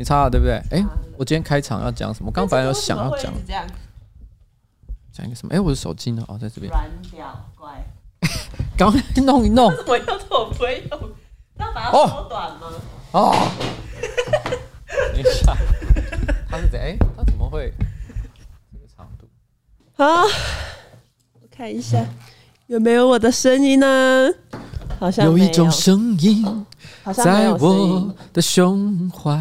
你插了对不对？哎、欸，我今天开场要讲什么？我刚本来有想要讲，讲一个什么？哎、欸，我的手机呢？哦，在这边。软屌怪。刚弄一弄。我用这我不会用，要把它缩短吗？哦。等一下，它是怎？哎、欸，它怎么会这个长度？好，我看一下有没有我的声音呢？好像有，有一种声音。在我的胸怀，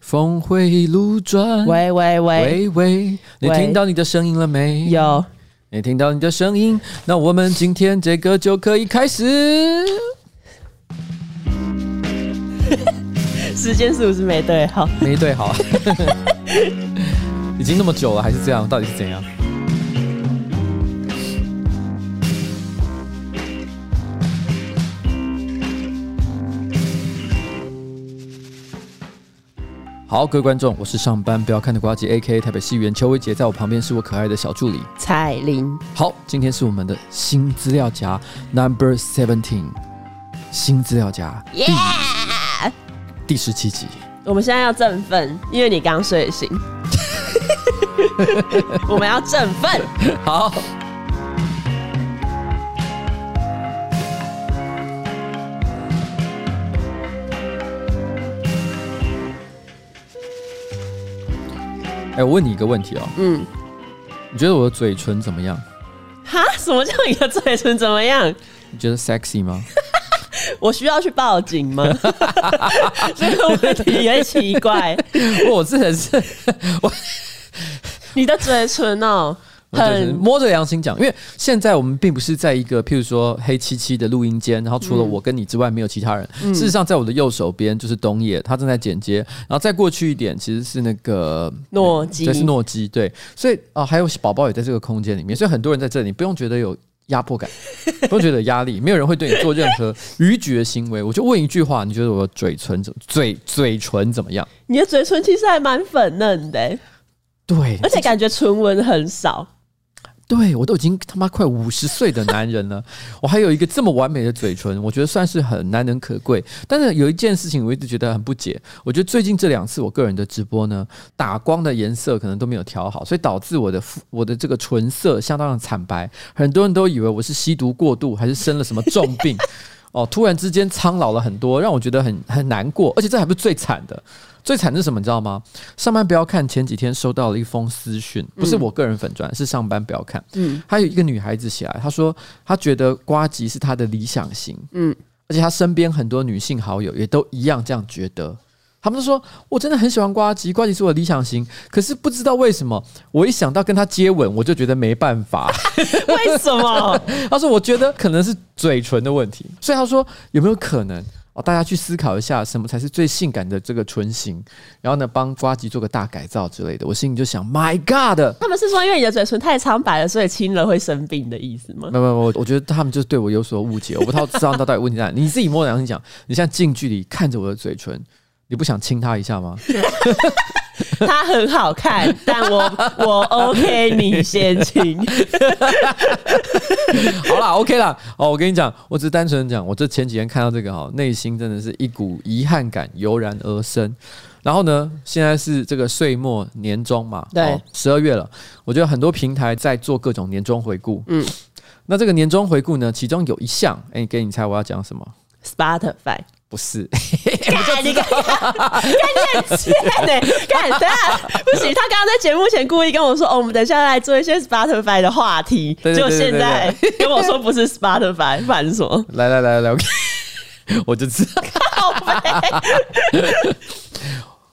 峰回路转。喂喂喂喂喂，你听到你的声音了没？有，你听到你的声音，那我们今天这个就可以开始。时间是不是没对好？没对好，已经那么久了，还是这样？到底是怎样？好，各位观众，我是上班不要看的瓜吉，A.K.A 台北市议员邱威杰，在我旁边是我可爱的小助理彩玲。好，今天是我们的新资料夹 Number Seventeen，新资料夹，Yeah! 第十七集。我们现在要振奋，因为你刚睡醒，我们要振奋。好。哎，我问你一个问题哦。嗯，你觉得我的嘴唇怎么样？哈？什么叫你的嘴唇怎么样？你觉得 sexy 吗？我需要去报警吗？这个问题也奇怪。我真的是我，你的嘴唇哦。很摸着良心讲，因为现在我们并不是在一个譬如说黑漆漆的录音间，然后除了我跟你之外没有其他人。嗯、事实上，在我的右手边就是东野，他正在剪接，然后再过去一点其实是那个诺基，这是诺基，对，所以啊、呃，还有宝宝也在这个空间里面，所以很多人在这里，不用觉得有压迫感，不用觉得压力，没有人会对你做任何逾矩的行为。我就问一句话，你觉得我的嘴唇怎嘴嘴唇怎么样？你的嘴唇其实还蛮粉嫩的，对，而且感觉唇纹很少。对，我都已经他妈快五十岁的男人了，我还有一个这么完美的嘴唇，我觉得算是很难能可贵。但是有一件事情我一直觉得很不解，我觉得最近这两次我个人的直播呢，打光的颜色可能都没有调好，所以导致我的我的这个唇色相当的惨白，很多人都以为我是吸毒过度还是生了什么重病哦，突然之间苍老了很多，让我觉得很很难过，而且这还不是最惨的。最惨的是什么？你知道吗？上班不要看。前几天收到了一封私讯，不是我个人粉专，是上班不要看。嗯，还有一个女孩子写来，她说她觉得瓜吉是她的理想型。嗯，而且她身边很多女性好友也都一样这样觉得。他们都说我真的很喜欢瓜吉，瓜吉是我的理想型。可是不知道为什么，我一想到跟他接吻，我就觉得没办法。为什么？他说我觉得可能是嘴唇的问题。所以他说有没有可能？哦，大家去思考一下，什么才是最性感的这个唇形？然后呢，帮瓜吉做个大改造之类的。我心里就想，My God！他们是说，因为你的嘴唇太苍白了，所以亲了会生病的意思吗？没有没有，我觉得他们就是对我有所误解。我不知道知道到底问题在哪。你自己摸良心讲，你现在近距离看着我的嘴唇，你不想亲他一下吗？他很好看，但我我 OK，你先请。好啦，OK 啦。哦，我跟你讲，我只是单纯讲，我这前几天看到这个哈，内心真的是一股遗憾感油然而生。然后呢，现在是这个岁末年终嘛，对，十二月了。我觉得很多平台在做各种年终回顾。嗯，那这个年终回顾呢，其中有一项，哎，给你猜我要讲什么？Spotify。不是，干你干干你很贱哎！看，等下不行，他刚刚在节目前故意跟我说：“哦，我们等下来做一些 Spotify 的话题。”就现在跟我说不是 Spotify，反正什么？来来来来，我就知道。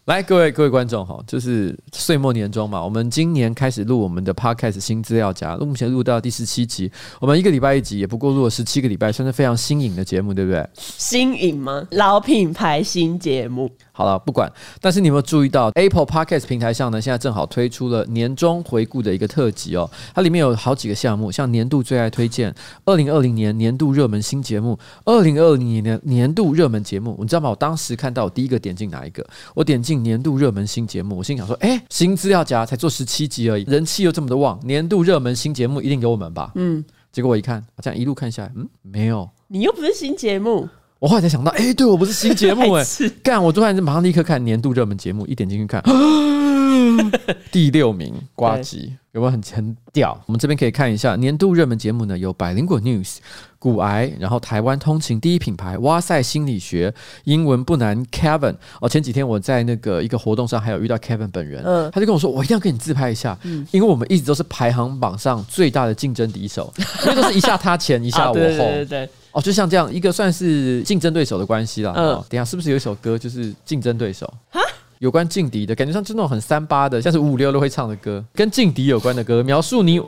来，各位各位观众哈，就是岁末年终嘛，我们今年开始录我们的 Podcast 新资料夹，目前录到第十七集，我们一个礼拜一集，也不过录了十七个礼拜，算是非常新颖的节目，对不对？新颖吗？老品牌新节目。好了，不管。但是你有没有注意到 Apple Podcast 平台上呢？现在正好推出了年终回顾的一个特辑哦。它里面有好几个项目，像年度最爱推荐、二零二零年年度热门新节目、二零二零年年度热门节目。你知道吗？我当时看到我第一个点进哪一个？我点进年度热门新节目。我心想说：哎，新资料夹才做十七集而已，人气又这么的旺，年度热门新节目一定给我们吧？嗯。结果我一看，这样一路看下来，嗯，没有。你又不是新节目。我后来才想到，哎、欸，对我不是新节目 哎、欸，干！我突然就马上立刻看年度热门节目，一点进去看，第六名瓜吉，有没有很很屌？我们这边可以看一下年度热门节目呢，有百灵果 News、骨癌，然后台湾通勤第一品牌哇塞心理学，英文不难 Kevin。哦，前几天我在那个一个活动上还有遇到 Kevin 本人，嗯，他就跟我说，我一定要跟你自拍一下，嗯，因为我们一直都是排行榜上最大的竞争敌手，因为都是一下他前，一下我后，对对对。哦，就像这样一个算是竞争对手的关系啦。嗯、哦，等一下是不是有一首歌就是竞争对手？哈，有关劲敌的感觉，像就那种很三八的，像是五五六六会唱的歌，跟劲敌有关的歌，描述你。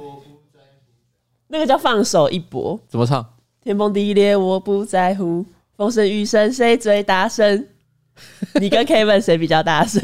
那个叫放手一搏，怎么唱？天崩地裂我不在乎，风声雨声谁最大声？你跟 Kevin 谁比较大声？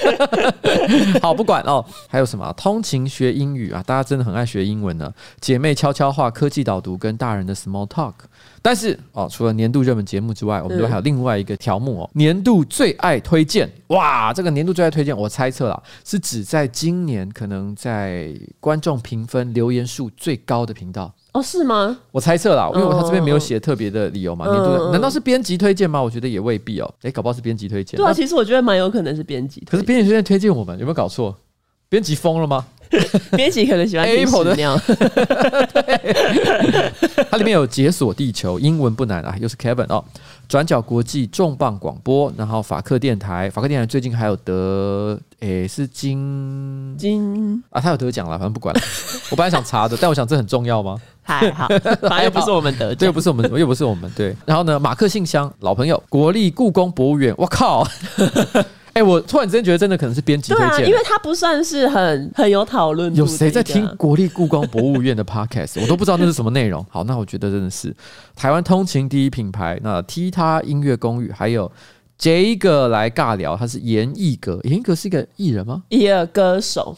好，不管哦。还有什么？通勤学英语啊，大家真的很爱学英文呢。姐妹悄悄话、科技导读跟大人的 small talk。但是哦，除了年度热门节目之外，我们都还有另外一个条目哦，年度最爱推荐。哇，这个年度最爱推荐，我猜测啦，是指在今年可能在观众评分留言数最高的频道。哦，是吗？我猜测啦，因为我他这边没有写特别的理由嘛。年度难道是编辑推荐吗？我觉得也未必哦。哎，搞不好是编辑推荐。对啊，其实我觉得蛮有可能是编辑。可是编辑推荐推荐我们，有没有搞错？编辑疯了吗？编辑可能喜欢 Apple 的尿。它里面有解锁地球，英文不难啊，又是 Kevin 哦。转角国际重磅广播，然后法克电台，法克电台最近还有得，诶，是金金啊，他有得奖了，反正不管了。我本来想查的，但我想这很重要吗？还好，反正又不是我们得奖，对，又不是我们，又不是我们，对。然后呢，马克信箱老朋友，国立故宫博物院，我靠。哎、欸，我突然之间觉得真的可能是编辑推荐，啊，因为他不算是很很有讨论。有谁在听国立故宫博物院的 podcast？我都不知道那是什么内容。好，那我觉得真的是台湾通勤第一品牌。那踢踏音乐公寓还有这个来尬聊，他是严艺格，严艺格是一个艺人吗？一个歌手，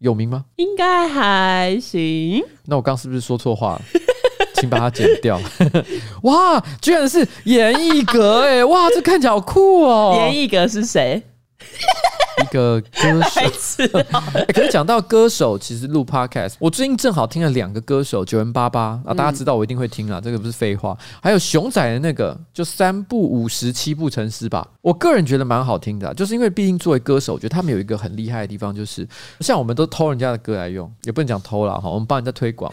有名吗？应该还行。那我刚是不是说错话了？请把它剪掉。哇，居然是严艺格哎！哇，这看起来好酷哦。严艺格是谁？一个歌手。欸、可是讲到歌手，其实录 podcast，我最近正好听了两个歌手，九人八八啊，大家知道我一定会听啊，这个不是废话。还有熊仔的那个，就三部五十七部成诗吧。我个人觉得蛮好听的，就是因为毕竟作为歌手，我觉得他们有一个很厉害的地方，就是像我们都偷人家的歌来用，也不能讲偷了哈，我们帮人家推广。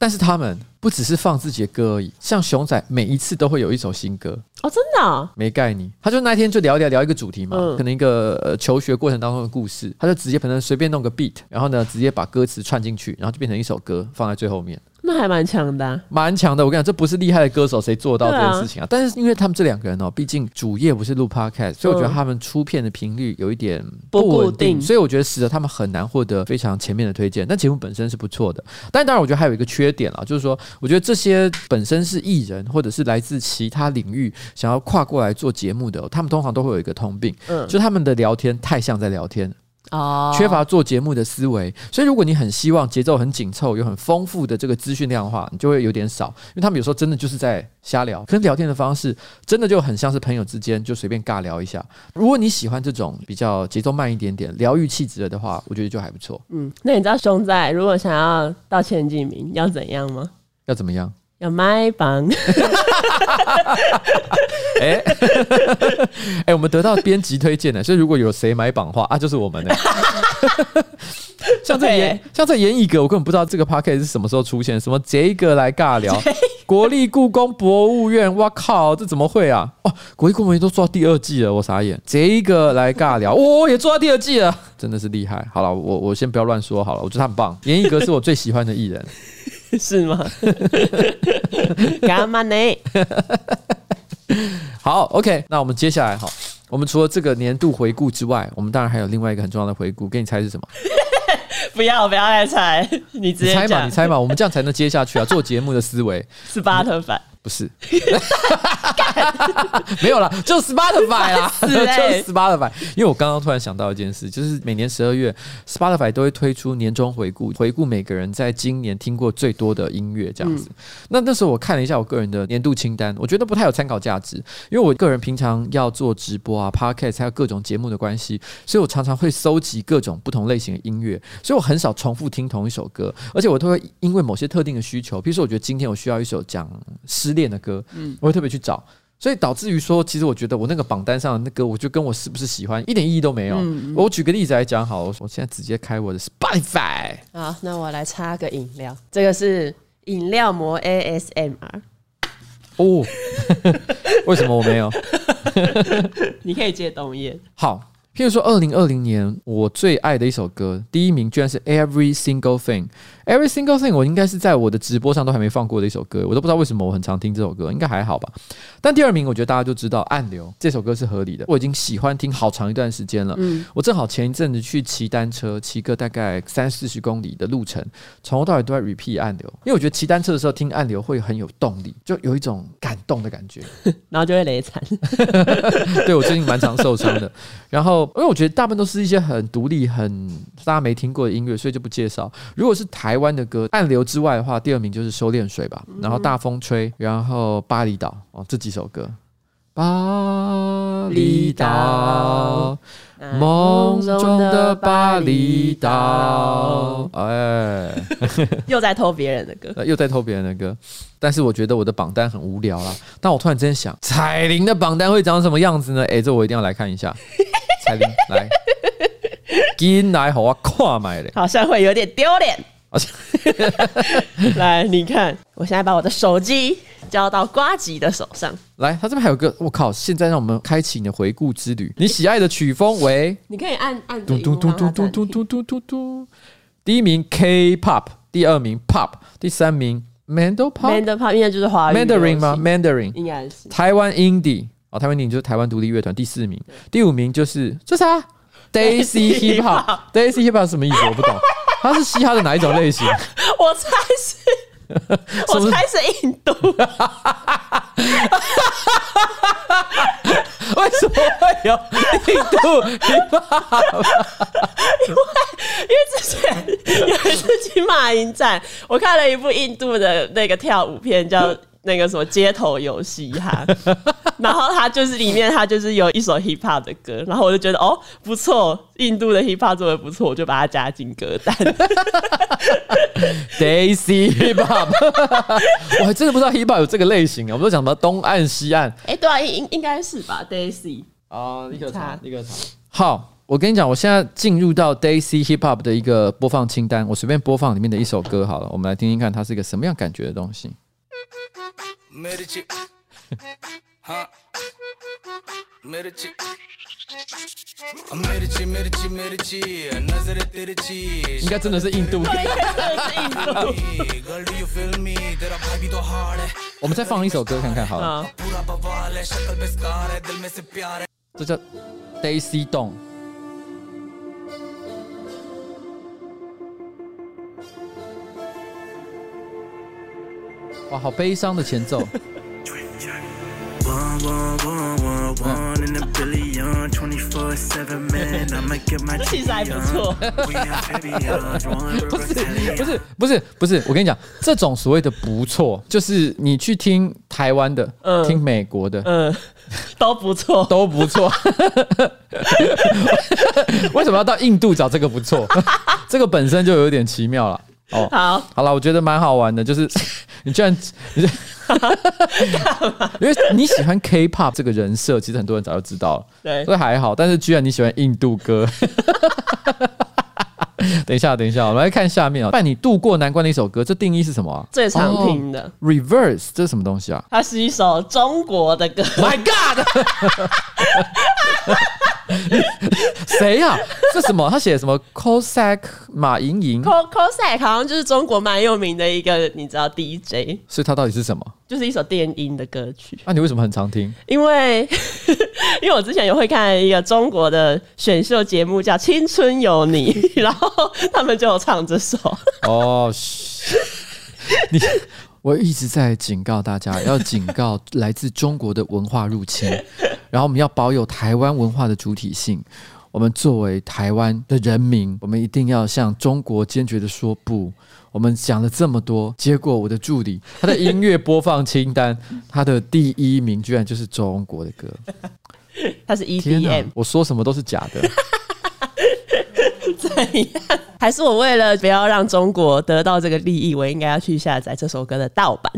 但是他们不只是放自己的歌而已，像熊仔每一次都会有一首新歌哦，真的、啊、没概念。他就那天就聊一聊聊一个主题嘛，嗯、可能一个呃求学过程当中的故事，他就直接可能随便弄个 beat，然后呢直接把歌词串进去，然后就变成一首歌放在最后面。那还蛮强的、啊，蛮强的。我跟你讲，这不是厉害的歌手谁做到这件事情啊？啊但是因为他们这两个人哦，毕竟主业不是录 podcast，所以我觉得他们出片的频率有一点不稳定，定，所以我觉得使得他们很难获得非常前面的推荐。但节目本身是不错的，但当然我觉得还有一个缺点啊，就是说，我觉得这些本身是艺人或者是来自其他领域想要跨过来做节目的，他们通常都会有一个通病，嗯，就他们的聊天太像在聊天。哦，缺乏做节目的思维，所以如果你很希望节奏很紧凑、有很丰富的这个资讯量的话，你就会有点少，因为他们有时候真的就是在瞎聊，可能聊天的方式真的就很像是朋友之间就随便尬聊一下。如果你喜欢这种比较节奏慢一点点、疗愈气质的话，我觉得就还不错。嗯，那你知道熊仔如果想要到前几名要怎样吗？要怎么样？要买榜，哎哎，我们得到编辑推荐的，所以如果有谁买榜的话啊，就是我们的。像这严，像这严艺格，我根本不知道这个 podcast 是什么时候出现，什么这个来尬聊，国立故宫博物院，哇靠，这怎么会啊？哦，国立故宫都做到第二季了，我傻眼。这个来尬聊，哦，也做到第二季了，真的是厉害。好了，我我先不要乱说好了，我觉得他很棒。严艺格是我最喜欢的艺人。是吗？干嘛呢？好，OK，那我们接下来哈，我们除了这个年度回顾之外，我们当然还有另外一个很重要的回顾，给你猜是什么？不要，不要再猜，你直接猜嘛，你猜嘛，我们这样才能接下去啊！做节目的思维是巴特凡。不是，没有啦，就 Spotify 啦，就 Spotify。因为我刚刚突然想到一件事，就是每年十二月，Spotify 都会推出年终回顾，回顾每个人在今年听过最多的音乐这样子。嗯、那那时候我看了一下我个人的年度清单，我觉得不太有参考价值，因为我个人平常要做直播啊、Podcast 还有各种节目的关系，所以我常常会搜集各种不同类型的音乐，所以我很少重复听同一首歌，而且我都会因为某些特定的需求，比如说我觉得今天我需要一首讲诗。失恋的歌，嗯，我会特别去找。所以导致于说，其实我觉得我那个榜单上的那个，我就跟我是不是喜欢一点意义都没有。嗯、我举个例子来讲，好，我现在直接开我的 Spotify。好，那我来插个饮料，这个是饮料膜 ASMR。哦，为什么我没有？你可以借东叶。好。譬如说，二零二零年我最爱的一首歌，第一名居然是 Every Single Thing。Every Single Thing，我应该是在我的直播上都还没放过的一首歌，我都不知道为什么我很常听这首歌，应该还好吧。但第二名，我觉得大家就知道《暗流》这首歌是合理的，我已经喜欢听好长一段时间了。嗯，我正好前一阵子去骑单车，骑个大概三四十公里的路程，从头到尾都在 repeat《暗流》，因为我觉得骑单车的时候听《暗流》会很有动力，就有一种感动的感觉，然后就会雷惨。对，我最近蛮常受伤的，然后因为我觉得大部分都是一些很独立、很大家没听过的音乐，所以就不介绍。如果是台湾的歌，《暗流》之外的话，第二名就是《收敛水》吧，然后《大风吹》，然后《巴厘岛》哦，这几首歌。巴厘岛，梦中的巴厘岛。哎，又在偷别人的歌，又在偷别人的歌。但是我觉得我的榜单很无聊啦。但我突然之间想，彩铃的榜单会长什么样子呢？哎，这我一定要来看一下。彩铃来，进来好啊，跨买嘞，好像会有点丢脸。来，你看，我现在把我的手机交到瓜吉的手上。来，他这边还有个，我靠！现在让我们开启你的回顾之旅。你喜爱的曲风为？你可以按按嘟嘟嘟嘟嘟嘟嘟嘟嘟嘟。第一名 K-pop，第二名 Pop，第三名 Mandopop。Mandopop 应该就是华语 Mandarin 吗？Mandarin 应该是台湾 Indie 哦，台湾 Indie 就是台湾独立乐团。第四名，第五名就是这啥？Daisy Hip Hop，Daisy Hip Hop 什么意思？我不懂。它是嘻哈的哪一种类型？我猜 是，我猜是印度。为什么会有印度？因为因为之前有一次去马英站，我看了一部印度的那个跳舞片，叫。那个什么街头游戏哈，然后他就是里面他就是有一首 hip hop 的歌，然后我就觉得哦不错，印度的 hip hop 做的不错，我就把它加进歌单。Daisy hip hop，我还真的不知道 hip hop 有这个类型啊！我们都讲什么东岸西岸？哎，对啊，应应该是吧？Daisy 啊，立刻查，一个查。好，我跟你讲，我现在进入到 Daisy hip hop 的一个播放清单，我随便播放里面的一首歌好了，我们来听听看它是一个什么样感觉的东西。应该真的是印度。我们再放一首歌看看好了。这叫 Daisy Dong。哇，好悲伤的前奏。其实还不错。不是不是不是不是，我跟你讲，这种所谓的不错，就是你去听台湾的，嗯、听美国的，嗯，都不错，都不错。为什么要到印度找这个不错？这个本身就有点奇妙了。哦，好，好了，我觉得蛮好玩的，就是 你居然，你因为你喜欢 K-pop 这个人设，其实很多人早就知道了，对，所以还好。但是居然你喜欢印度歌，等一下，等一下，我们来看下面啊，伴你度过难关的一首歌，这定义是什么啊？最常听的、oh, Reverse，这是什么东西啊？它是一首中国的歌。My God！谁呀、啊？这什么？他写什么？Cossack 马莹莹，Cossack 好像就是中国蛮有名的一个，你知道 DJ。所以它到底是什么？就是一首电音的歌曲。那、啊、你为什么很常听？因为 因为我之前也会看一个中国的选秀节目叫《青春有你》，然后他们就有唱这首。哦，你。我一直在警告大家，要警告来自中国的文化入侵，然后我们要保有台湾文化的主体性。我们作为台湾的人民，我们一定要向中国坚决的说不。我们讲了这么多，结果我的助理他的音乐播放清单，他的第一名居然就是中国的歌，他是 EDM，我说什么都是假的。还是我为了不要让中国得到这个利益，我应该要去下载这首歌的盗版？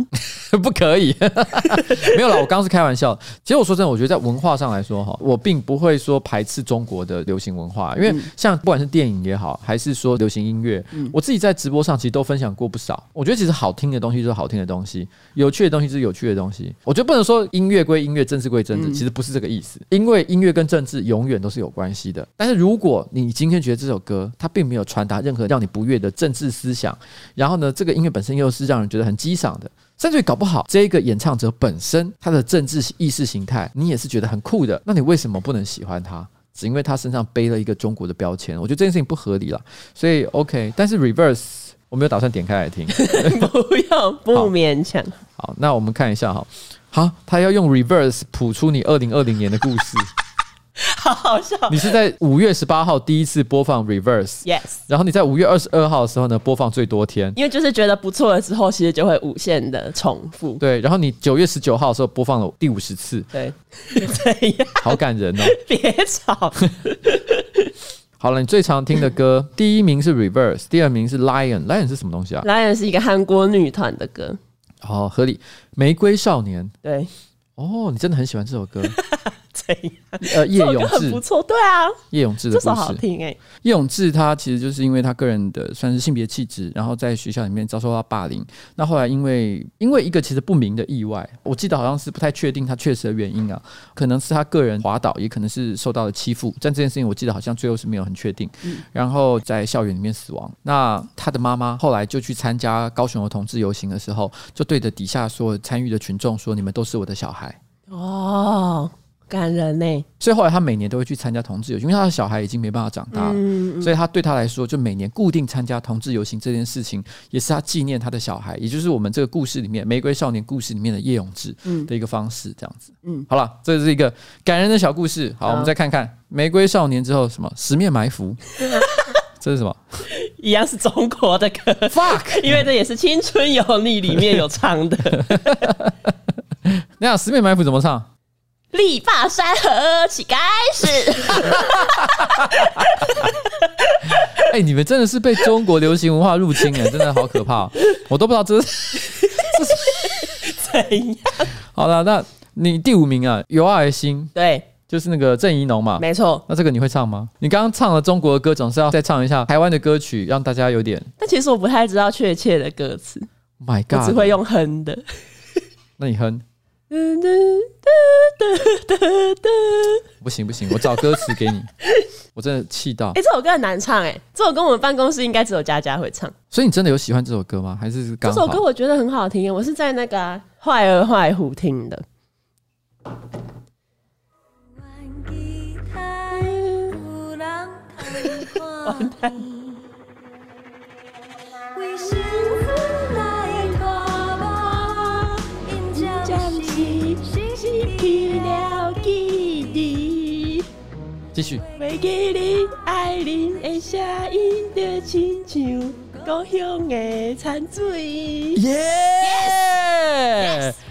不可以，没有啦，我刚刚是开玩笑。其实我说真的，我觉得在文化上来说哈，我并不会说排斥中国的流行文化，因为像不管是电影也好，还是说流行音乐，我自己在直播上其实都分享过不少。我觉得其实好听的东西就是好听的东西，有趣的东西就是有趣的东西。我觉得不能说音乐归音乐，政治归政治，其实不是这个意思。因为音乐跟政治永远都是有关系的。但是如果你今天觉得这首歌它并没有传达任何让你不悦的政治思想，然后呢，这个音乐本身又是让人觉得很激赏的。甚至于搞不好，这个演唱者本身他的政治意识形态，你也是觉得很酷的。那你为什么不能喜欢他？只因为他身上背了一个中国的标签？我觉得这件事情不合理了。所以 OK，但是 Reverse 我没有打算点开来听，不要不勉强好。好，那我们看一下哈。好，他要用 Reverse 谱出你二零二零年的故事。好好笑！你是在五月十八号第一次播放 Reverse，Yes，然后你在五月二十二号的时候呢，播放最多天，因为就是觉得不错了之后，其实就会无限的重复。对，然后你九月十九号的时候播放了第五十次，对，这 样好感人哦！别吵。好了，你最常听的歌，第一名是 Reverse，第二名是 Lion，Lion 是什么东西啊？Lion 是一个韩国女团的歌。好，合理。玫瑰少年，对，哦，你真的很喜欢这首歌。怎样？呃，叶永志不错，对啊，叶永志的故事这首好听哎、欸。叶永志他其实就是因为他个人的算是性别气质，然后在学校里面遭受到霸凌。那后来因为因为一个其实不明的意外，我记得好像是不太确定他确实的原因啊，可能是他个人滑倒，也可能是受到了欺负。但这件事情我记得好像最后是没有很确定。然后在校园里面死亡。那他的妈妈后来就去参加高雄儿童自由行的时候，就对着底下所有参与的群众说：“你们都是我的小孩。”哦。感人呢、欸，所以后来他每年都会去参加同志游行，因为他的小孩已经没办法长大了，嗯嗯、所以他对他来说，就每年固定参加同志游行这件事情，也是他纪念他的小孩，也就是我们这个故事里面《玫瑰少年》故事里面的叶永志的一个方式，这样子。嗯，好了，这是一个感人的小故事。好，我们再看看《玫瑰少年》之后什么《十面埋伏》，这是什么？一样是中国的歌，fuck，因为这也是《青春有你》里面有唱的。那《十面埋伏》怎么唱？力拔山河起该是。哎，你们真的是被中国流行文化入侵哎，真的好可怕，我都不知道这是 这是怎样。好了，那你第五名啊，有爱心，对，就是那个郑怡农嘛，没错。那这个你会唱吗？你刚刚唱了中国的歌，总是要再唱一下台湾的歌曲，让大家有点。但其实我不太知道确切的歌词，My God，我只会用哼的。那你哼。不行不行，我找歌词给你。我真的气到。哎，这首歌很难唱哎，这首歌我们办公室应该只有佳佳会唱。所以你真的有喜欢这首歌吗？还是刚？这首歌我觉得很好听，我是在那个坏儿坏虎听的。完蛋。继续。耶！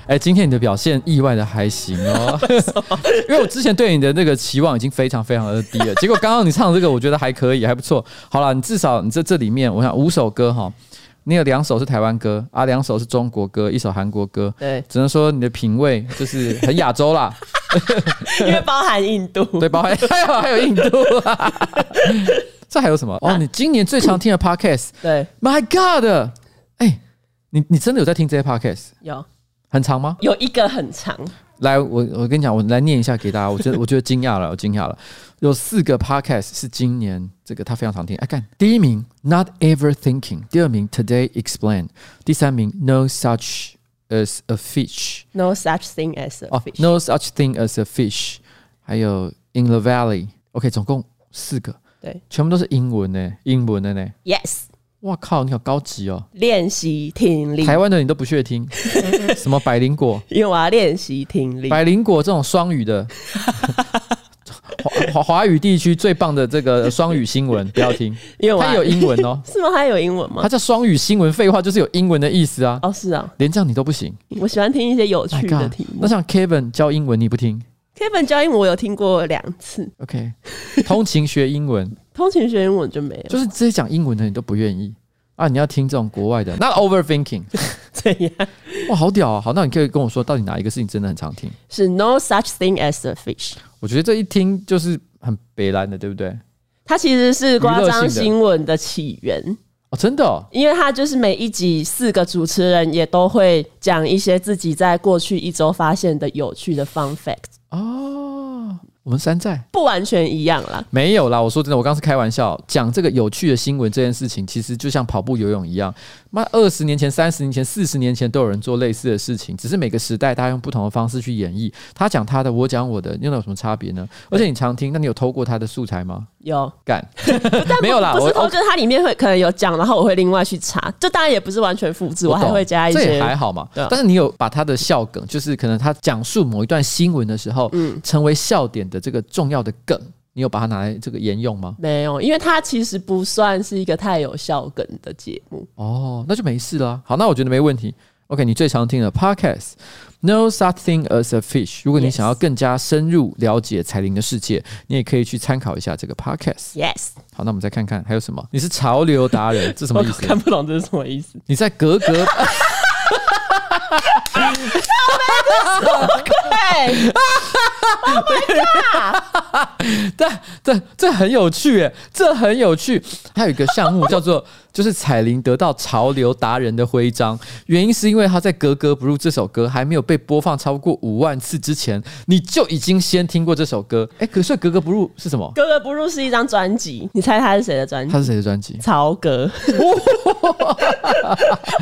哎，今天你的表现意外的还行哦，因为我之前对你的那个期望已经非常非常的低了，结果刚刚你唱这个，我觉得还可以，还不错。好了，你至少你这这里面，我想五首歌哈。你有两首是台湾歌啊，两首是中国歌，一首韩国歌。对，只能说你的品味就是很亚洲啦，因为包含印度。对，包含 还有还有印度啊。这还有什么？哦，你今年最常听的 podcast？对，My God！哎、欸，你你真的有在听这些 podcast？有，很长吗？有一个很长。来，我我跟你讲，我来念一下给大家。我觉得我觉得惊讶了，我惊讶了。有四个 podcast 是今年这个他非常常听。哎，看第一名 Not Ever Thinking，第二名 Today Explain，第三名 No Such as a Fish，No Such Thing as a Fish，哦，No Such Thing as a Fish，还有 In the Valley。OK，总共四个，对，全部都是英文呢，英文的呢。Yes。哇靠！你好高级哦。练习听力，台湾的你都不屑听，什么百灵果？因为我要练习听力。百灵果这种双语的，华华华语地区最棒的这个双语新闻，不要听，因为它有英文哦。是吗？它有英文吗？它叫双语新闻，废话就是有英文的意思啊。哦，是啊，连这样你都不行。我喜欢听一些有趣的题目。那像 Kevin 教英文你不听？Kevin 教英文我有听过两次。OK，通勤学英文。通勤学英文就没有，就是这些讲英文的你都不愿意啊！你要听这种国外的，Not overthinking，怎样？哇，好屌啊！好，那你可以跟我说，到底哪一个事情真的很常听？是 No such thing as a fish。我觉得这一听就是很北烂的，对不对？它其实是夸张新闻的起源哦，真的哦，因为它就是每一集四个主持人也都会讲一些自己在过去一周发现的有趣的 fun fact 哦。我们山寨不完全一样啦，没有啦。我说真的，我刚是开玩笑讲这个有趣的新闻这件事情，其实就像跑步、游泳一样。妈，二十年前、三十年前、四十年前都有人做类似的事情，只是每个时代大家用不同的方式去演绎。他讲他的，我讲我的，又能有什么差别呢？而且你常听，那你有偷过他的素材吗？有干，但没有啦，不是偷，就是它里面会可能有讲，然后我会另外去查。这当然也不是完全复制，我，我还会加一些，这也还好嘛。但是你有把他的笑梗，就是可能他讲述某一段新闻的时候，嗯，成为笑点的这个重要的。梗，你有把它拿来这个沿用吗？没有，因为它其实不算是一个太有效梗的节目。哦，那就没事了。好，那我觉得没问题。OK，你最常听的 Podcast No Such Thing as a Fish。如果你想要更加深入了解彩铃的世界，你也可以去参考一下这个 Podcast。Yes。好，那我们再看看还有什么？你是潮流达人，这什么意思？看不懂这是什么意思？你在格格。哈哈哈哈哈！对，Oh my god！这这这很有趣耶，这很有趣。还有一个项目叫做，就是彩铃得到潮流达人的徽章，原因是因为他在《格格不入》这首歌还没有被播放超过五万次之前，你就已经先听过这首歌。哎，可是《格格不入》是什么？《格格不入》是一张专辑，你猜他是谁的专辑？他是谁的专辑？曹格。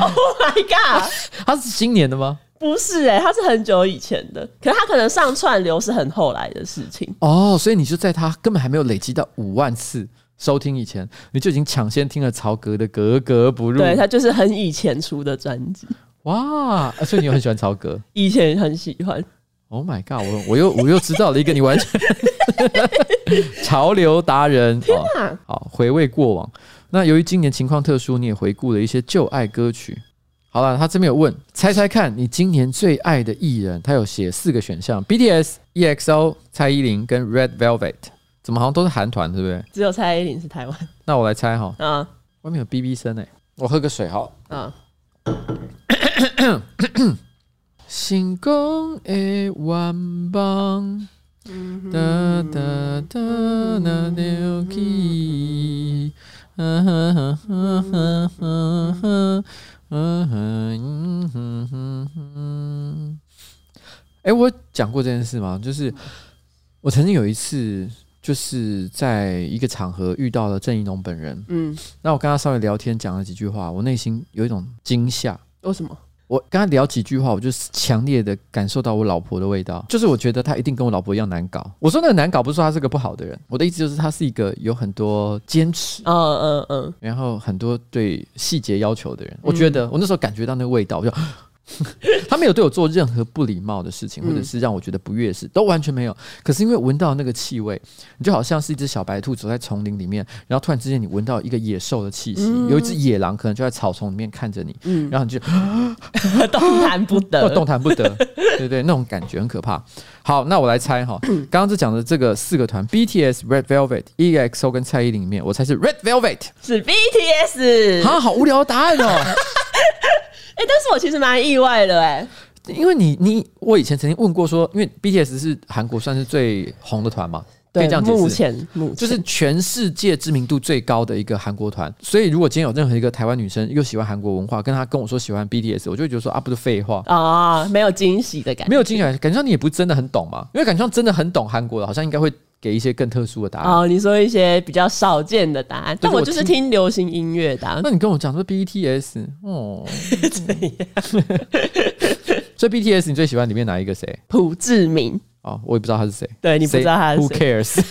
Oh my god！他是新年的吗？不是哎、欸，他是很久以前的，可是他可能上串流是很后来的事情哦，所以你就在他根本还没有累积到五万次收听以前，你就已经抢先听了曹格的《格格不入》。对，他就是很以前出的专辑。哇，所以你又很喜欢曹格？以前很喜欢。Oh my god！我我又我又知道了一个你完全 潮流达人。天哪！好，回味过往。那由于今年情况特殊，你也回顾了一些旧爱歌曲。好了，他这边有问，猜猜看你今年最爱的艺人，他有写四个选项：BTS、EXO、蔡依林跟 Red Velvet。怎么好像都是韩团，对不对？只有蔡依林是台湾。那我来猜哈。啊，外面有哔哔声哎，我喝个水哈。啊。成功的晚棒。哒哒哒那牛气。嗯哼哼哼哼哼哼。嗯哼哼哼哼，哎，我讲过这件事吗？就是我曾经有一次，就是在一个场合遇到了郑一农本人。嗯，那我跟他稍微聊天，讲了几句话，我内心有一种惊吓。为什么？我跟他聊几句话，我就强烈的感受到我老婆的味道，就是我觉得他一定跟我老婆一样难搞。我说那个难搞，不是说他是个不好的人，我的意思就是他是一个有很多坚持，嗯嗯嗯，然后很多对细节要求的人。我觉得我那时候感觉到那个味道，我就。他没有对我做任何不礼貌的事情，或者是让我觉得不悦事，都完全没有。可是因为闻到那个气味，你就好像是一只小白兔走在丛林里面，然后突然之间你闻到一个野兽的气息，有一只野狼可能就在草丛里面看着你，然后你就 动弹不得，动弹不得，对对对，那种感觉很可怕。好，那我来猜哈，刚刚就讲的这个四个团，BTS、Red Velvet、EXO 跟蔡依林里面，我猜是 Red Velvet，是 BTS，啊，好无聊的答案哦。哎、欸，但是我其实蛮意外的哎，因为你你我以前曾经问过说，因为 BTS 是韩国算是最红的团嘛，对，可以这样解释，目前目前就是全世界知名度最高的一个韩国团。所以如果今天有任何一个台湾女生又喜欢韩国文化，跟她跟我说喜欢 BTS，我就会觉得说啊，不是废话啊，没有惊喜的感觉，没有惊喜，感觉上你也不是真的很懂嘛，因为感觉上真的很懂韩国的，好像应该会。给一些更特殊的答案哦，你说一些比较少见的答案，但我就是听流行音乐的。那你跟我讲说 BTS 哦，怎样？所以 BTS 你最喜欢里面哪一个谁？朴志明哦，我也不知道他是谁。对，你不知道他是谁？Who cares？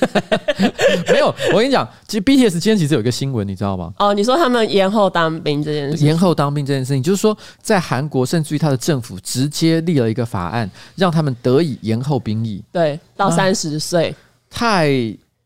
没有，我跟你讲，其实 BTS 今天其实有一个新闻，你知道吗？哦，你说他们延后当兵这件事，延后当兵这件事情，就是说在韩国，甚至于他的政府直接立了一个法案，让他们得以延后兵役，对，到三十岁。太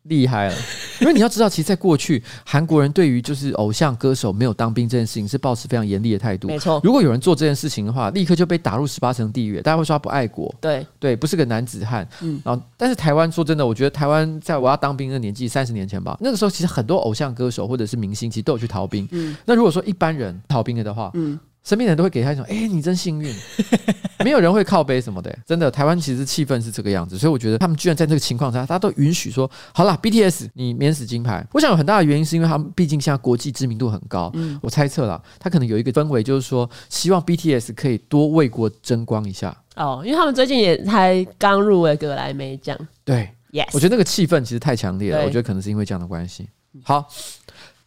厉害了，因为你要知道，其实，在过去，韩国人对于就是偶像歌手没有当兵这件事情是抱持非常严厉的态度。没错，如果有人做这件事情的话，立刻就被打入十八层地狱。大家会说他不爱国，对对，不是个男子汉。嗯，然后，但是台湾说真的，我觉得台湾在我要当兵的年纪，三十年前吧，那个时候其实很多偶像歌手或者是明星，其实都有去逃兵。嗯，那如果说一般人逃兵了的话，嗯。身边人都会给他一种，哎、欸，你真幸运，没有人会靠背什么的，真的。台湾其实气氛是这个样子，所以我觉得他们居然在这个情况下，大家都允许说，好啦 BTS 你免死金牌。我想有很大的原因是因为他们毕竟现在国际知名度很高，嗯，我猜测啦，他可能有一个氛围，就是说希望 BTS 可以多为国争光一下。哦，因为他们最近也才刚入围格莱美奖，对，Yes，我觉得那个气氛其实太强烈了，我觉得可能是因为这样的关系。好。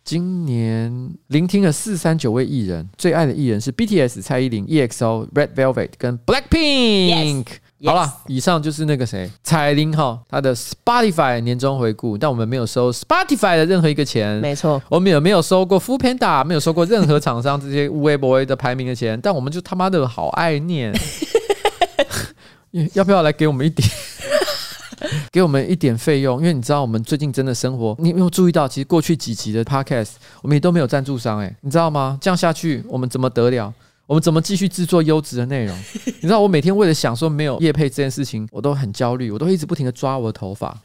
今年聆听了四三九位艺人，最爱的艺人是 BTS、蔡依林、EXO、Red Velvet 跟 Blackpink。Yes, 好了，以上就是那个谁彩铃哈，他的 Spotify 年终回顾，但我们没有收 Spotify 的任何一个钱，没错，我们也没有收过 Foodpanda，没有收过任何厂商这些 w e b o 的排名的钱，但我们就他妈的好爱念，要不要来给我们一点？给我们一点费用，因为你知道我们最近真的生活，你有没有注意到？其实过去几集的 Podcast 我们也都没有赞助商，哎，你知道吗？这样下去我们怎么得了？我们怎么继续制作优质的内容？你知道我每天为了想说没有叶配这件事情，我都很焦虑，我都一直不停的抓我的头发。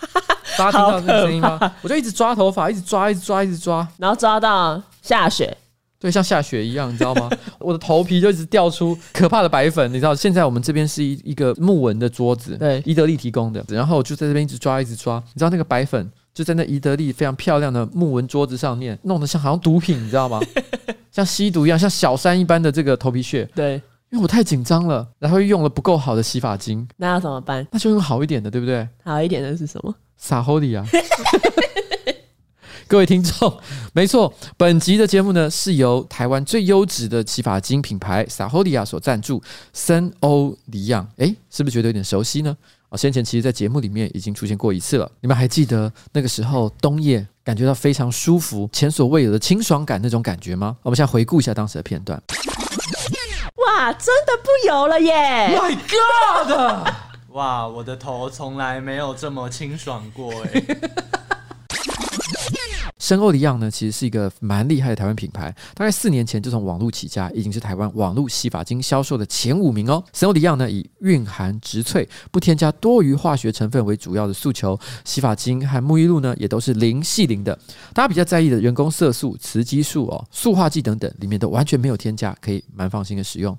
大家听到这个声音吗？我就一直抓头发，一直抓，一直抓，一直抓，然后抓到下雪。对，像下雪一样，你知道吗？我的头皮就一直掉出可怕的白粉，你知道？现在我们这边是一一个木纹的桌子，对，伊德利提供的。然后我就在这边一直抓，一直抓，你知道那个白粉就在那伊德利非常漂亮的木纹桌子上面，弄得像好像毒品，你知道吗？像吸毒一样，像小三一般的这个头皮屑。对，因为我太紧张了，然后又用了不够好的洗发精，那要怎么办？那就用好一点的，对不对？好一点的是什么？撒后里啊！各位听众，没错，本集的节目呢是由台湾最优质的洗发精品牌 Saholia 所赞助，森欧里漾，诶，是不是觉得有点熟悉呢？啊，先前其实，在节目里面已经出现过一次了。你们还记得那个时候冬夜感觉到非常舒服、前所未有的清爽感那种感觉吗？我们现在回顾一下当时的片段。哇，真的不油了耶！My God！哇，我的头从来没有这么清爽过诶。森欧黎漾呢，其实是一个蛮厉害的台湾品牌，大概四年前就从网络起家，已经是台湾网络洗发精销售的前五名哦。森欧黎漾呢，以蕴含植萃、不添加多余化学成分为主要的诉求，洗发精和沐浴露呢，也都是零系零的。大家比较在意的人工色素、雌激素哦、塑化剂等等，里面都完全没有添加，可以蛮放心的使用。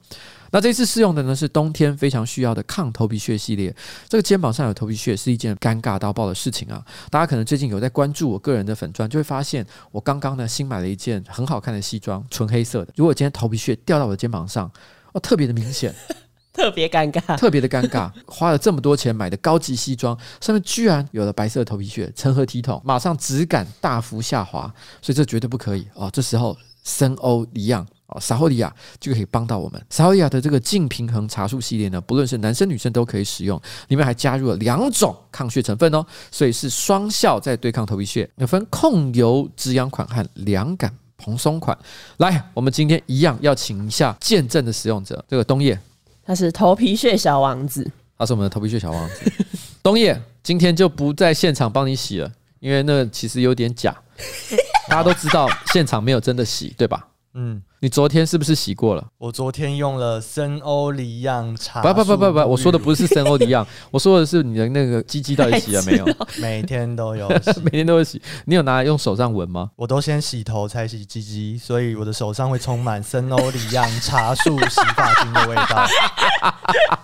那这次试用的呢，是冬天非常需要的抗头皮屑系列。这个肩膀上有头皮屑是一件尴尬到爆的事情啊！大家可能最近有在关注我个人的粉砖，就会发现我刚刚呢新买了一件很好看的西装，纯黑色的。如果今天头皮屑掉到我的肩膀上，哦，特别的明显，特别尴尬，特别的尴尬。花了这么多钱买的高级西装，上面居然有了白色的头皮屑，成何体统？马上质感大幅下滑，所以这绝对不可以哦！这时候森欧黎漾。哦，Saholia 就可以帮到我们。Saholia 的这个净平衡茶树系列呢，不论是男生女生都可以使用，里面还加入了两种抗血成分哦，所以是双效在对抗头皮屑。有分控油止痒款和凉感蓬松款。来，我们今天一样要请一下见证的使用者，这个冬叶，他是头皮屑小王子，他是我们的头皮屑小王子。冬叶今天就不在现场帮你洗了，因为那其实有点假，大家都知道现场没有真的洗，对吧？嗯。你昨天是不是洗过了？我昨天用了森欧里漾茶。不不不不不，我说的不是森欧里漾，我说的是你的那个鸡鸡到底洗了没有？每天都有，每天都会洗。你有拿来用手上闻吗？我都先洗头才洗鸡鸡，所以我的手上会充满森欧里漾茶树洗发精的味道。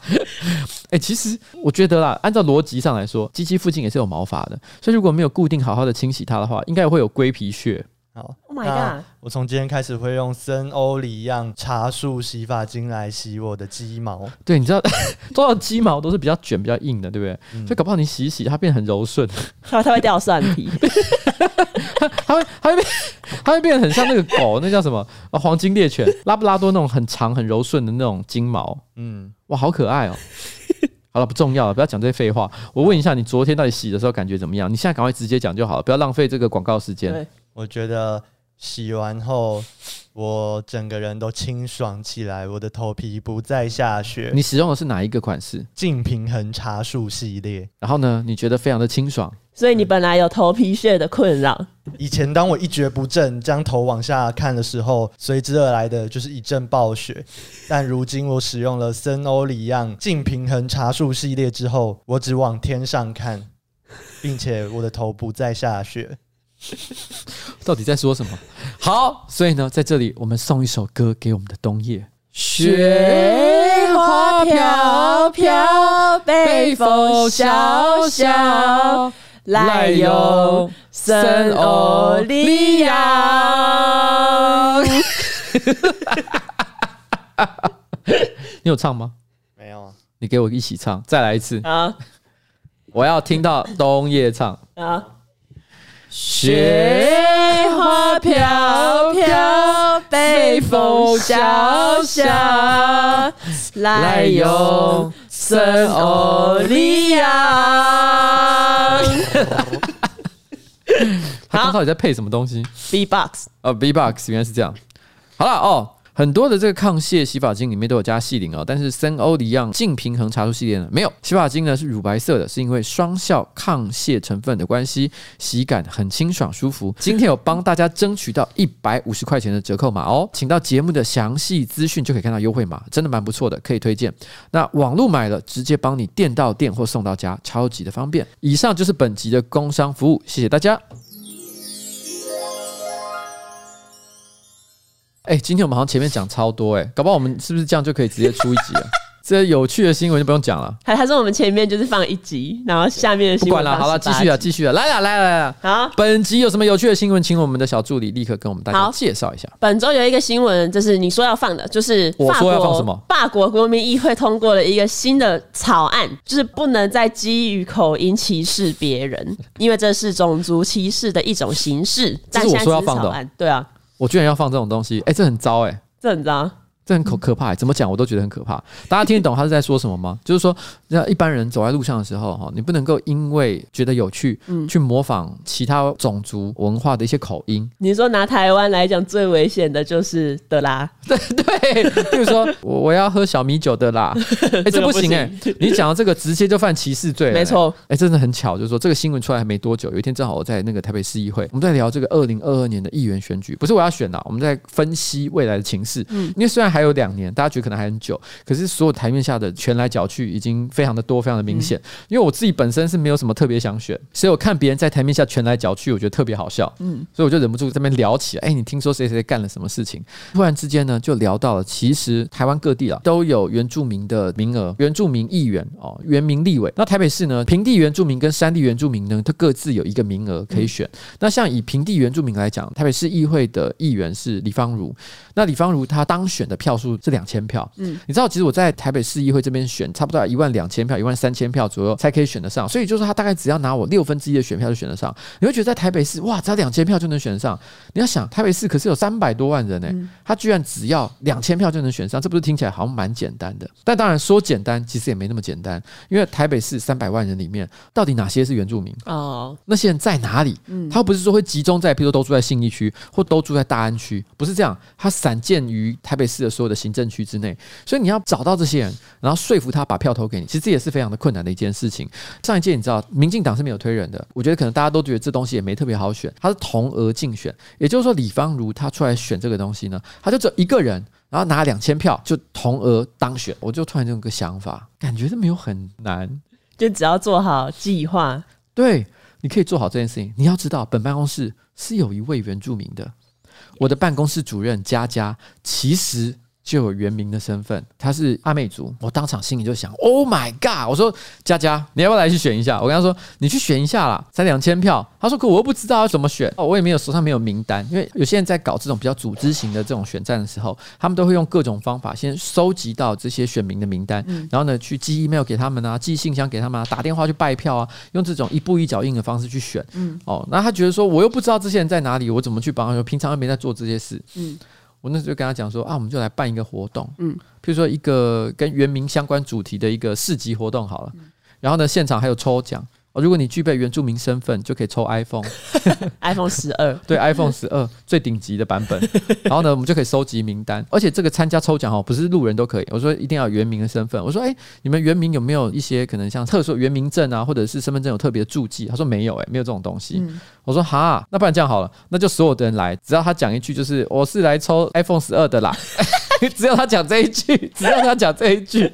哎、欸，其实我觉得啦，按照逻辑上来说，鸡鸡附近也是有毛发的，所以如果没有固定好好的清洗它的话，应该也会有龟皮屑。好，Oh my God！我从今天开始会用森欧里漾茶树洗发精来洗我的鸡毛。对，你知道，多少鸡毛都是比较卷、比较硬的，对不对？嗯、所以搞不好你洗一洗，它变得很柔顺，它它会掉蒜皮，它 它会它会变，它会变得很像那个狗，那叫什么？啊，黄金猎犬，拉布拉多那种很长、很柔顺的那种金毛。嗯，哇，好可爱哦。好了，不重要了，不要讲这些废话。我问一下，你昨天到底洗的时候感觉怎么样？你现在赶快直接讲就好了，不要浪费这个广告时间。我觉得洗完后，我整个人都清爽起来，我的头皮不再下雪。你使用的是哪一个款式？净平衡茶树系列。然后呢，你觉得非常的清爽。所以你本来有头皮屑的困扰。以前当我一蹶不振，将头往下看的时候，随之而来的就是一阵暴雪。但如今我使用了森欧里漾净平衡茶树系列之后，我只往天上看，并且我的头不再下雪。到底在说什么？好，所以呢，在这里我们送一首歌给我们的冬夜。雪花飘飘，北风萧萧，来用圣欧里阳。你有唱吗？没有啊。你给我一起唱，再来一次啊！我要听到冬夜唱啊！雪花飘飘，北风萧萧，来用圣欧利亚。他刚到底在配什么东西？B-box 哦，B-box 原来是这样。好了哦。很多的这个抗屑洗发精里面都有加细磷哦，但是森欧黎漾净平衡茶树系列呢没有。洗发精呢是乳白色的，是因为双效抗屑成分的关系，洗感很清爽舒服。今天有帮大家争取到一百五十块钱的折扣码哦，请到节目的详细资讯就可以看到优惠码，真的蛮不错的，可以推荐。那网络买了直接帮你店到店或送到家，超级的方便。以上就是本集的工商服务，谢谢大家。哎、欸，今天我们好像前面讲超多哎、欸，搞不好我们是不是这样就可以直接出一集啊？这有趣的新闻就不用讲了。还还是我们前面就是放一集，然后下面的新闻不管了，好了，继续啊，继续啊，来了来了来了。好，本集有什么有趣的新闻，请我们的小助理立刻跟我们大家介绍一下。本周有一个新闻，就是你说要放的，就是我说要放什么？法国国民议会通过了一个新的草案，就是不能再基于口音歧视别人，因为这是种族歧视的一种形式。这是我说要放的、哦，对啊。我居然要放这种东西，哎、欸，这很糟哎、欸，这很糟。这很可可怕，怎么讲我都觉得很可怕。大家听得懂他是在说什么吗？就是说，那一般人走在路上的时候，哈，你不能够因为觉得有趣，去模仿其他种族文化的一些口音。你说拿台湾来讲，最危险的就是的啦，对对，比如说 我我要喝小米酒的啦，哎、欸，这不行哎、欸，你讲到这个直接就犯歧视罪没错。哎，真的很巧，就是说这个新闻出来还没多久，有一天正好我在那个台北市议会，我们在聊这个二零二二年的议员选举，不是我要选啦，我们在分析未来的情势。嗯，因为虽然还有两年，大家觉得。可能还很久，可是所有台面下的拳来脚去已经非常的多，非常的明显。因为我自己本身是没有什么特别想选，所以我看别人在台面下拳来脚去，我觉得特别好笑。嗯，所以我就忍不住这边聊起来。哎，你听说谁谁干了什么事情？突然之间呢，就聊到了，其实台湾各地啊都有原住民的名额，原住民议员哦，原民立委。那台北市呢，平地原住民跟山地原住民呢，它各自有一个名额可以选。那像以平地原住民来讲，台北市议会的议员是李芳如。那李芳如她当选的票数是两千票，嗯，你知道，其实我在台北市议会这边选，差不多一万两千票、一万三千票左右才可以选得上，所以就是他大概只要拿我六分之一的选票就选得上。你会觉得在台北市哇，只要两千票就能选得上？你要想，台北市可是有三百多万人呢、欸，他居然只要两千票就能选上，这不是听起来好像蛮简单的？但当然说简单，其实也没那么简单，因为台北市三百万人里面，到底哪些是原住民？哦，那些人在哪里？他不是说会集中在，譬如说都住在信义区或都住在大安区，不是这样，他散见于台北市的所有的行政区之内，所以你要。找到这些人，然后说服他把票投给你，其实这也是非常的困难的一件事情。上一届你知道，民进党是没有推人的，我觉得可能大家都觉得这东西也没特别好选，他是同额竞选，也就是说李芳如他出来选这个东西呢，他就只有一个人，然后拿两千票就同额当选。我就突然就有个想法，感觉这没有很难，就只要做好计划，对，你可以做好这件事情。你要知道，本办公室是有一位原住民的，我的办公室主任佳佳，其实。就有原名的身份，他是阿美族。我当场心里就想：“Oh my god！” 我说：“佳佳，你要不要来去选一下？”我跟他说：“你去选一下啦，才两千票。”他说：“可我又不知道要怎么选哦，我也没有手上没有名单。因为有些人在搞这种比较组织型的这种选战的时候，他们都会用各种方法先收集到这些选民的名单，然后呢去寄 email 给他们啊，寄信箱给他们啊，打电话去拜票啊，用这种一步一脚印的方式去选。嗯，哦，那他觉得说我又不知道这些人在哪里，我怎么去帮他说？平常又没在做这些事。嗯。我那时候就跟他讲说啊，我们就来办一个活动，嗯，譬如说一个跟原名相关主题的一个市集活动好了，然后呢，现场还有抽奖。如果你具备原住民身份，就可以抽 iPhone，iPhone 十二，对，iPhone 十二最顶级的版本。然后呢，我们就可以收集名单，而且这个参加抽奖哦，不是路人都可以。我说一定要有原名的身份。我说，哎，你们原名有没有一些可能像特殊原名证啊，或者是身份证有特别的注记？他说没有，哎，没有这种东西。我说哈，那不然这样好了，那就所有的人来，只要他讲一句就是我是来抽 iPhone 十二的啦。只有他讲这一句，只有他讲这一句。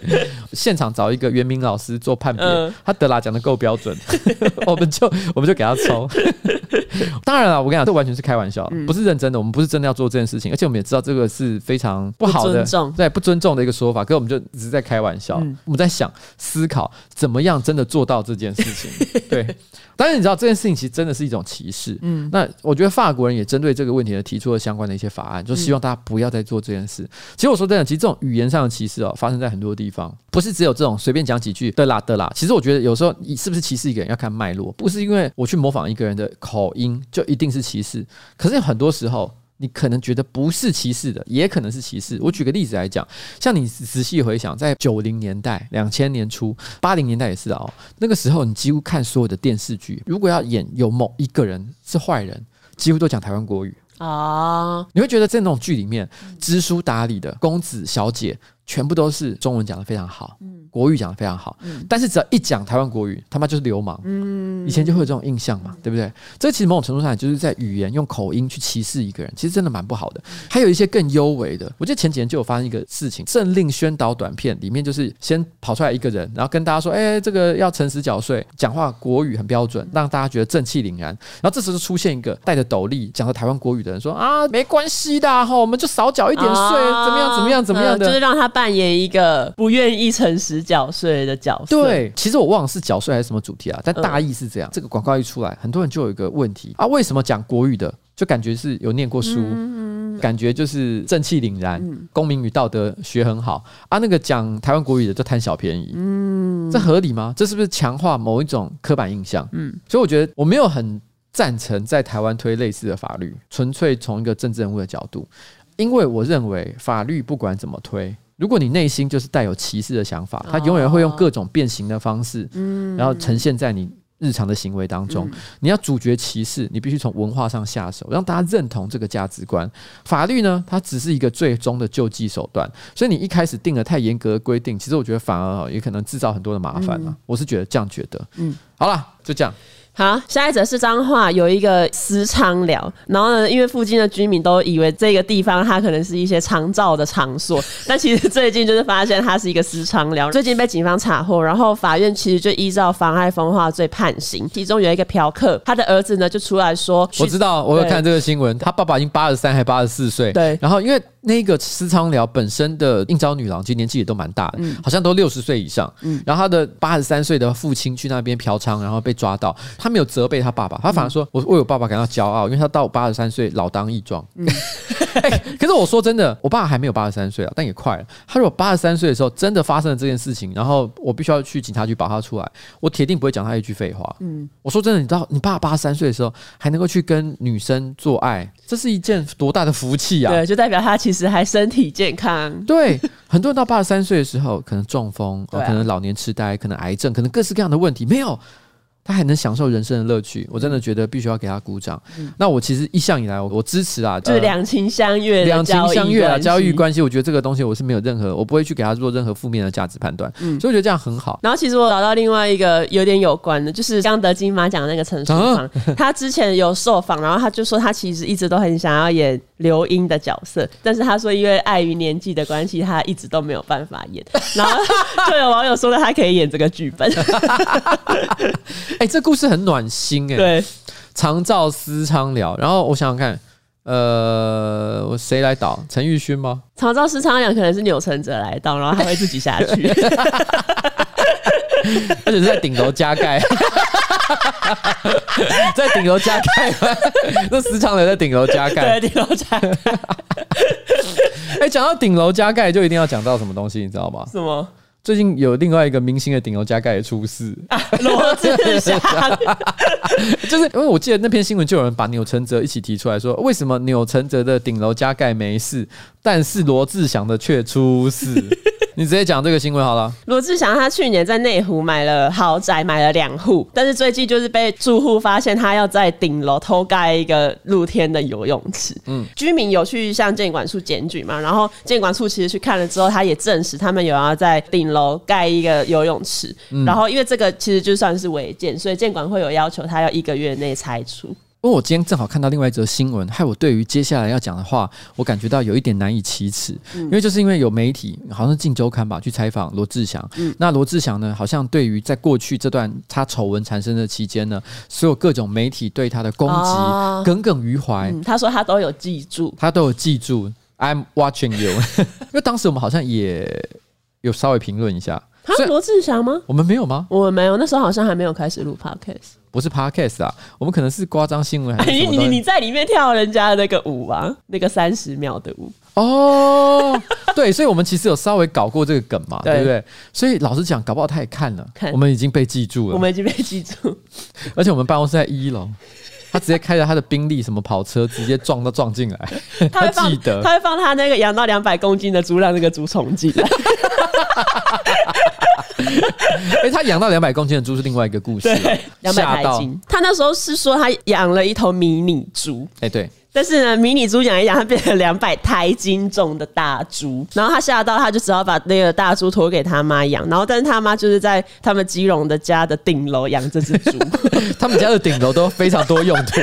现场找一个原名老师做判别，嗯、他德拉讲的够标准，我们就我们就给他抽。当然了，我跟你讲，这完全是开玩笑，不是认真的。我们不是真的要做这件事情，而且我们也知道这个是非常不好的，对不尊重的一个说法。可是我们就只是在开玩笑，我们在想思考怎么样真的做到这件事情。对，当然你知道这件事情其实真的是一种歧视。嗯，那我觉得法国人也针对这个问题呢提出了相关的一些法案，就希望大家不要再做这件事。其实我说真的，其实这种语言上的歧视哦，发生在很多地方，不是只有这种随便讲几句的啦的啦。其实我觉得有时候你是不是歧视一个人要看脉络，不是因为我去模仿一个人的口音就一定是歧视。可是很多时候。你可能觉得不是歧视的，也可能是歧视。我举个例子来讲，像你仔细回想，在九零年代、两千年初、八零年代也是哦，那个时候你几乎看所有的电视剧，如果要演有某一个人是坏人，几乎都讲台湾国语啊。你会觉得在那种剧里面，知书达理的公子小姐，全部都是中文讲的非常好。国语讲的非常好，嗯、但是只要一讲台湾国语，他妈就是流氓。嗯、以前就会有这种印象嘛，嗯、对不对？这其实某种程度上就是在语言用口音去歧视一个人，其实真的蛮不好的。还有一些更优微的，我记得前几年就有发生一个事情，政令宣导短片里面就是先跑出来一个人，然后跟大家说：“哎、欸，这个要诚实缴税，讲话国语很标准，让大家觉得正气凛然。”然后这时候就出现一个戴着斗笠讲着台湾国语的人说：“啊，没关系的哈，我们就少缴一点税，啊、怎么样？怎么样？怎么样的？”就是让他扮演一个不愿意诚实。缴税的角色，对，其实我忘了是缴税还是什么主题啊，但大意是这样。嗯、这个广告一出来，很多人就有一个问题啊，为什么讲国语的就感觉是有念过书，嗯、感觉就是正气凛然，嗯、公民与道德学很好啊？那个讲台湾国语的就贪小便宜，嗯，这合理吗？这是不是强化某一种刻板印象？嗯，所以我觉得我没有很赞成在台湾推类似的法律，纯粹从一个政治人物的角度，因为我认为法律不管怎么推。如果你内心就是带有歧视的想法，它永远会用各种变形的方式，然后呈现在你日常的行为当中。你要主角歧视，你必须从文化上下手，让大家认同这个价值观。法律呢，它只是一个最终的救济手段，所以你一开始定了太严格的规定，其实我觉得反而也可能制造很多的麻烦嘛。我是觉得这样觉得。嗯，好了，就这样。好，下一则是彰化有一个私娼寮，然后呢，因为附近的居民都以为这个地方它可能是一些长照的场所，但其实最近就是发现它是一个私娼寮，最近被警方查获，然后法院其实就依照妨碍风化罪判刑，其中有一个嫖客，他的儿子呢就出来说，我知道，我有看这个新闻，他爸爸已经八十三还八十四岁，对，然后因为。那个私娼寮本身的应招女郎，其实年纪也都蛮大的，好像都六十岁以上。然后他的八十三岁的父亲去那边嫖娼，然后被抓到，他没有责备他爸爸，他反而说：“我为我爸爸感到骄傲，因为他到八十三岁老当益壮。” 可是我说真的，我爸还没有八十三岁啊，但也快了。他如果八十三岁的时候真的发生了这件事情，然后我必须要去警察局把他出来，我铁定不会讲他一句废话。嗯，我说真的，你知道，你爸八十三岁的时候还能够去跟女生做爱，这是一件多大的福气啊！对，就代表他其实还身体健康。对，很多人到八十三岁的时候，可能中风，可能老年痴呆，可能癌症，可能各式各样的问题，没有。他还能享受人生的乐趣，我真的觉得必须要给他鼓掌。嗯、那我其实一向以来我，我支持啊，就是两情相悦，两情相悦啊，交易关系。我觉得这个东西我是没有任何，我不会去给他做任何负面的价值判断。嗯，所以我觉得这样很好。然后其实我找到另外一个有点有关的，就是刚得金马奖的那个陈淑芳，啊、他之前有受访，然后他就说他其实一直都很想要演刘英的角色，但是他说因为碍于年纪的关系，他一直都没有办法演。然后就有网友说他可以演这个剧本。哎、欸，这故事很暖心哎、欸。对，长照私昌聊，然后我想想看，呃，我谁来导？陈玉勋吗？长照私娼寮可能是钮承泽来导，然后他会自己下去，而且是在顶楼加盖，在顶楼加盖，那时常人在顶楼加盖，对，顶楼加盖。哎、欸，讲到顶楼加盖，就一定要讲到什么东西，你知道吗？什么？最近有另外一个明星的顶楼加盖也出事，罗志祥，就是因为我记得那篇新闻就有人把钮承泽一起提出来说，为什么钮承泽的顶楼加盖没事，但是罗志祥的却出事？你直接讲这个新闻好了。罗志祥他去年在内湖买了豪宅，买了两户，但是最近就是被住户发现他要在顶楼偷盖一个露天的游泳池。嗯，居民有去向建管处检举嘛？然后建管处其实去看了之后，他也证实他们有要在顶楼盖一个游泳池。嗯，然后因为这个其实就算是违建，所以建管会有要求他要一个月内拆除。因为我今天正好看到另外一则新闻，害我对于接下来要讲的话，我感觉到有一点难以启齿。嗯、因为就是因为有媒体，好像是《镜周刊》吧，去采访罗志祥。嗯、那罗志祥呢，好像对于在过去这段他丑闻产生的期间呢，所有各种媒体对他的攻击耿耿于怀、嗯。他说他都有记住，他都有记住。I'm watching you。因为当时我们好像也有稍微评论一下。他是罗志祥吗？我们没有吗？我们没有，那时候好像还没有开始录 podcast。不是 podcast 啊，我们可能是夸张新闻。你你你在里面跳人家的那个舞啊，那个三十秒的舞。哦，对，所以我们其实有稍微搞过这个梗嘛，对，不对？所以老实讲，搞不好他也看了，看我们已经被记住了，我们已经被记住。而且我们办公室在一楼，他直接开着他的宾利什么跑车，直接撞都撞进来。他会记得，他会放他那个养到两百公斤的猪，让那个猪冲进来。哎，他养到两百公斤的猪是另外一个故事，两百公斤。他那时候是说他养了一头迷你猪，哎，对。但是呢，迷你猪养一养，它变成两百台斤重的大猪，然后他吓到，他就只好把那个大猪托给他妈养。然后，但是他妈就是在他们基隆的家的顶楼养这只猪。他们家的顶楼都非常多用途，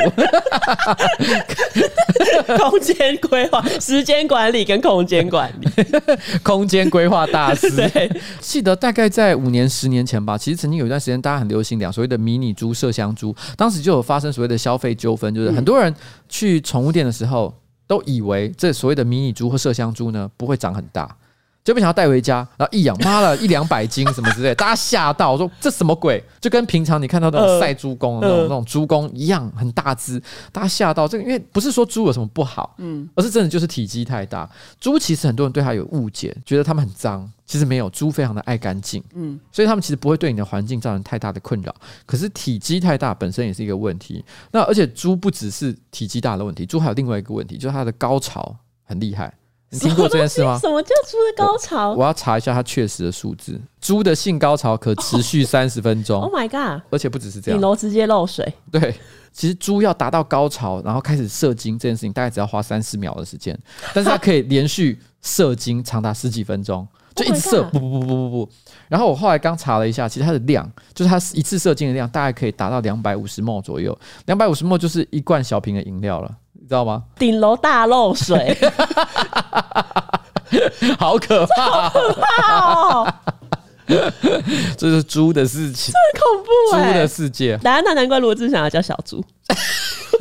空间规划、时间管理跟空间管理，空间规划大师。对，记得大概在五年、十年前吧，其实曾经有一段时间，大家很流行养所谓的迷你猪、麝香猪，当时就有发生所谓的消费纠纷，就是很多人去宠物店的时候，都以为这所谓的迷你猪或麝香猪呢，不会长很大。就不想要带回家，然后一养，妈了一两百斤 什么之类，大家吓到，我说这什么鬼？就跟平常你看到那种赛猪公、那种那种猪公一样，很大只，大家吓到。这个因为不是说猪有什么不好，嗯，而是真的就是体积太大。猪其实很多人对它有误解，觉得它们很脏，其实没有，猪非常的爱干净，嗯，所以它们其实不会对你的环境造成太大的困扰。可是体积太大本身也是一个问题。那而且猪不只是体积大的问题，猪还有另外一个问题，就是它的高潮很厉害。你听过这件事吗？什么叫猪的高潮？我，我要查一下它确实的数字。猪的性高潮可持续三十分钟。Oh my god！而且不只是这样，顶楼直接漏水。对，其实猪要达到高潮，然后开始射精这件事情，大概只要花三十秒的时间。但是它可以连续射精长达十几分钟，就一直射，不不不不不不。然后我后来刚查了一下，其实它的量，就是它一次射精的量，大概可以达到两百五十 ml 左右。两百五十 ml 就是一罐小瓶的饮料了。知道吗？顶楼大漏水，好可怕，好可怕哦！这是猪的事情，真恐怖，猪的世界。难道他难怪罗志祥要叫小猪？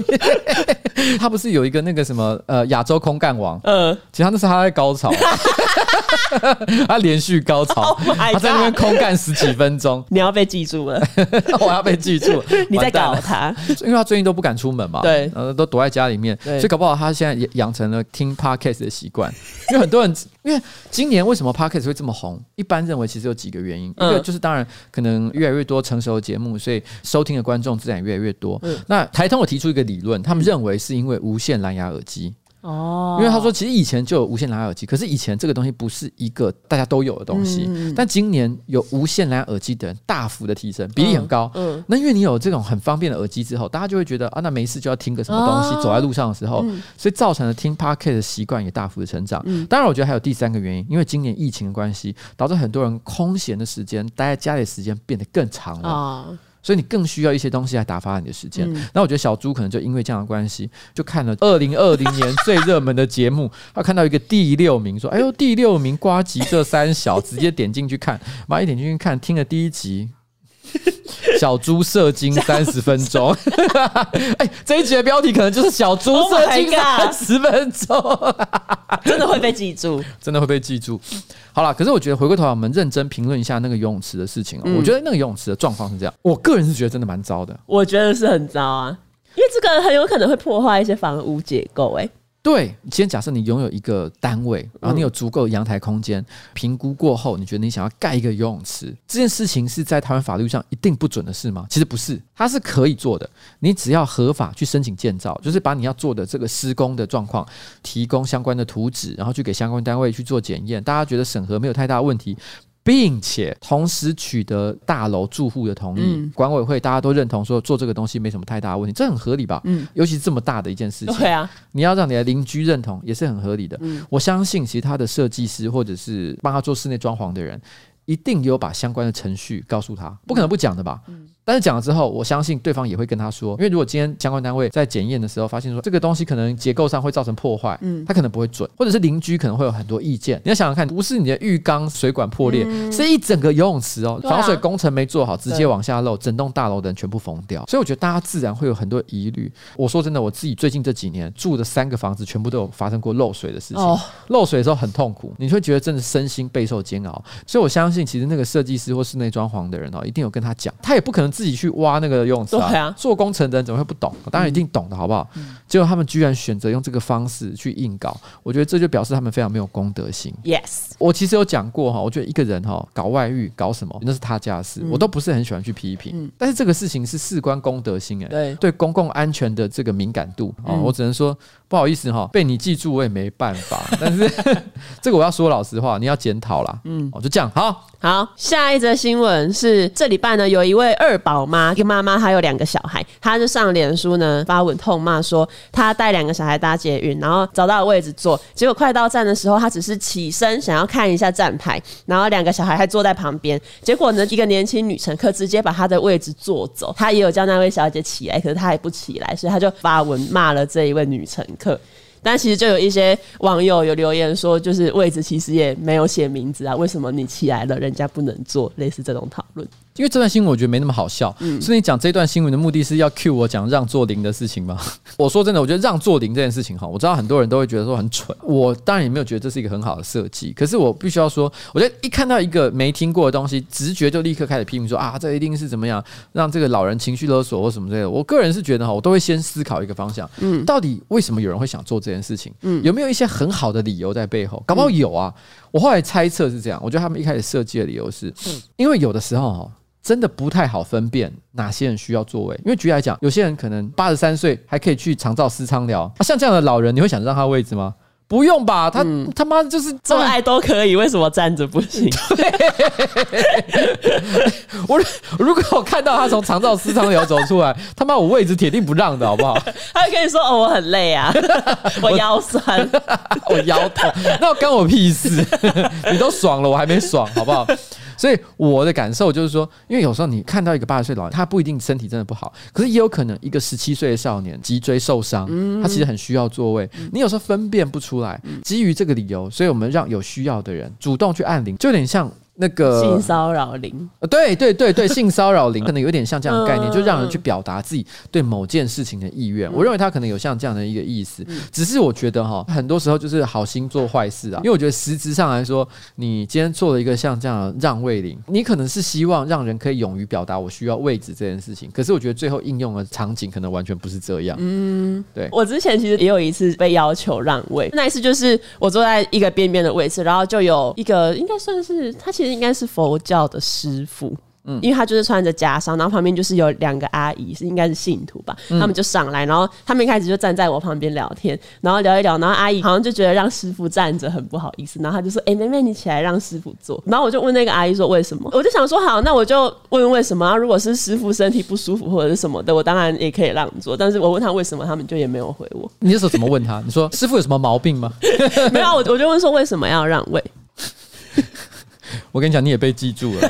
他不是有一个那个什么呃亚洲空干王？嗯，其实他那是他在高潮，他连续高潮，他在那边空干十几分钟。你要被记住了，我要被记住。你在搞他，因为他最近都不敢出门嘛，对，呃，都躲在家里面，所以搞不好他现在也养成了听 podcast 的习惯。因为很多人，因为今年为什么 podcast 会这么红？一般认为其实有几个原因，一个就是当然可能越来越多成熟的节目，所以收听的观众自然越来越多。那台通有提出一个理论，他们认为是因为无线蓝牙耳机。哦，因为他说其实以前就有无线蓝牙耳机，可是以前这个东西不是一个大家都有的东西。嗯、但今年有无线蓝牙耳机的人大幅的提升，比例很高。嗯，嗯，那因为你有这种很方便的耳机之后，大家就会觉得啊，那没事就要听个什么东西，哦、走在路上的时候，嗯、所以造成了听 Podcast 的习惯也大幅的成长。嗯，当然我觉得还有第三个原因，因为今年疫情的关系，导致很多人空闲的时间待在家里时间变得更长了。哦所以你更需要一些东西来打发你的时间。嗯、那我觉得小猪可能就因为这样的关系，就看了二零二零年最热门的节目，他看到一个第六名，说：“哎呦，第六名瓜吉这三小，直接点进去看，马上一点进去看，听了第一集。” 小猪射精三十分钟，哎，这一集的标题可能就是小猪射精三十分钟，真的会被记住，真的会被记住。好了，可是我觉得回过头来，我们认真评论一下那个游泳池的事情我觉得那个游泳池的状况是这样，我个人是觉得真的蛮糟的。我觉得是很糟啊，因为这个很有可能会破坏一些房屋结构，哎。对，先假设你拥有一个单位，然后你有足够的阳台空间，评估过后，你觉得你想要盖一个游泳池，这件事情是在台湾法律上一定不准的事吗？其实不是，它是可以做的。你只要合法去申请建造，就是把你要做的这个施工的状况提供相关的图纸，然后去给相关单位去做检验，大家觉得审核没有太大问题。并且同时取得大楼住户的同意，嗯、管委会大家都认同说做这个东西没什么太大问题，这很合理吧？嗯，尤其是这么大的一件事情，对啊，你要让你的邻居认同也是很合理的。嗯，我相信其他的设计师或者是帮他做室内装潢的人，一定有把相关的程序告诉他，不可能不讲的吧？嗯。但是讲了之后，我相信对方也会跟他说，因为如果今天相关单位在检验的时候发现说这个东西可能结构上会造成破坏，嗯，他可能不会准，或者是邻居可能会有很多意见。你要想想看，不是你的浴缸水管破裂，嗯、是一整个游泳池哦，防水工程没做好，直接往下漏，整栋大楼的人全部疯掉。所以我觉得大家自然会有很多疑虑。我说真的，我自己最近这几年住的三个房子，全部都有发生过漏水的事情。哦、漏水的时候很痛苦，你会觉得真的身心备受煎熬。所以我相信，其实那个设计师或室内装潢的人哦，一定有跟他讲，他也不可能自己去挖那个游泳池啊。啊做工程的人怎么会不懂？当然一定懂的，好不好？嗯、结果他们居然选择用这个方式去硬搞，我觉得这就表示他们非常没有公德心。Yes，我其实有讲过哈，我觉得一个人哈搞外遇搞什么，那是他家的事，嗯、我都不是很喜欢去批评。嗯、但是这个事情是事关公德心哎，对对，公共安全的这个敏感度啊，嗯、我只能说。不好意思哈，被你记住我也没办法。但是 这个我要说老实话，你要检讨啦。嗯，哦，就这样。好，好，下一则新闻是这礼拜呢，有一位二宝妈，一个妈妈，还有两个小孩，她就上脸书呢发文痛骂说，她带两个小孩搭捷运，然后找到了位置坐，结果快到站的时候，她只是起身想要看一下站牌，然后两个小孩还坐在旁边，结果呢，一个年轻女乘客直接把她的位置坐走，她也有叫那位小姐起来，可是她还不起来，所以她就发文骂了这一位女乘客。课，但其实就有一些网友有留言说，就是位置其实也没有写名字啊，为什么你起来了，人家不能坐？类似这种讨论。因为这段新闻我觉得没那么好笑，嗯，所以你讲这段新闻的目的是要 cue 我讲让座铃的事情吗？我说真的，我觉得让座铃这件事情哈，我知道很多人都会觉得说很蠢，我当然也没有觉得这是一个很好的设计，可是我必须要说，我觉得一看到一个没听过的东西，直觉就立刻开始批评说啊，这一定是怎么样让这个老人情绪勒索或什么之类的。我个人是觉得哈，我都会先思考一个方向，嗯，到底为什么有人会想做这件事情？嗯，有没有一些很好的理由在背后？搞不好有啊。我后来猜测是这样，我觉得他们一开始设计的理由是，因为有的时候哈。真的不太好分辨哪些人需要座位，因为举例来讲，有些人可能八十三岁还可以去长照私仓疗啊，像这样的老人，你会想让他位置吗？不用吧，他、嗯、他妈就是做爱都可以，为什么站着不行？我如果我看到他从长照私仓疗走出来，他妈我位置铁定不让的好不好？他就可以说哦，我很累啊，我腰酸，我腰痛，那关我屁事？你都爽了，我还没爽，好不好？所以我的感受就是说，因为有时候你看到一个八十岁老人，他不一定身体真的不好，可是也有可能一个十七岁的少年脊椎受伤，他其实很需要座位。你有时候分辨不出来，基于这个理由，所以我们让有需要的人主动去按铃，就有点像。那个性骚扰铃，对对对对，性骚扰铃 可能有点像这样的概念，就让人去表达自己对某件事情的意愿。我认为他可能有像这样的一个意思，只是我觉得哈，很多时候就是好心做坏事啊。因为我觉得实质上来说，你今天做了一个像这样的让位铃，你可能是希望让人可以勇于表达我需要位置这件事情。可是我觉得最后应用的场景可能完全不是这样。嗯，对。我之前其实也有一次被要求让位，那一次就是我坐在一个边边的位置，然后就有一个应该算是他其实。应该是佛教的师傅，嗯，因为他就是穿着袈裟，然后旁边就是有两个阿姨，是应该是信徒吧，他们就上来，然后他们一开始就站在我旁边聊天，然后聊一聊，然后阿姨好像就觉得让师傅站着很不好意思，然后他就说：“哎、欸，妹妹，你起来让师傅坐。”然后我就问那个阿姨说：“为什么？”我就想说：“好，那我就问为什么。如果是师傅身体不舒服或者是什么的，我当然也可以让座。但是我问他为什么，他们就也没有回我。你那时候怎么问他？你说师傅有什么毛病吗？没有，我我就问说为什么要让位。” 我跟你讲，你也被记住了。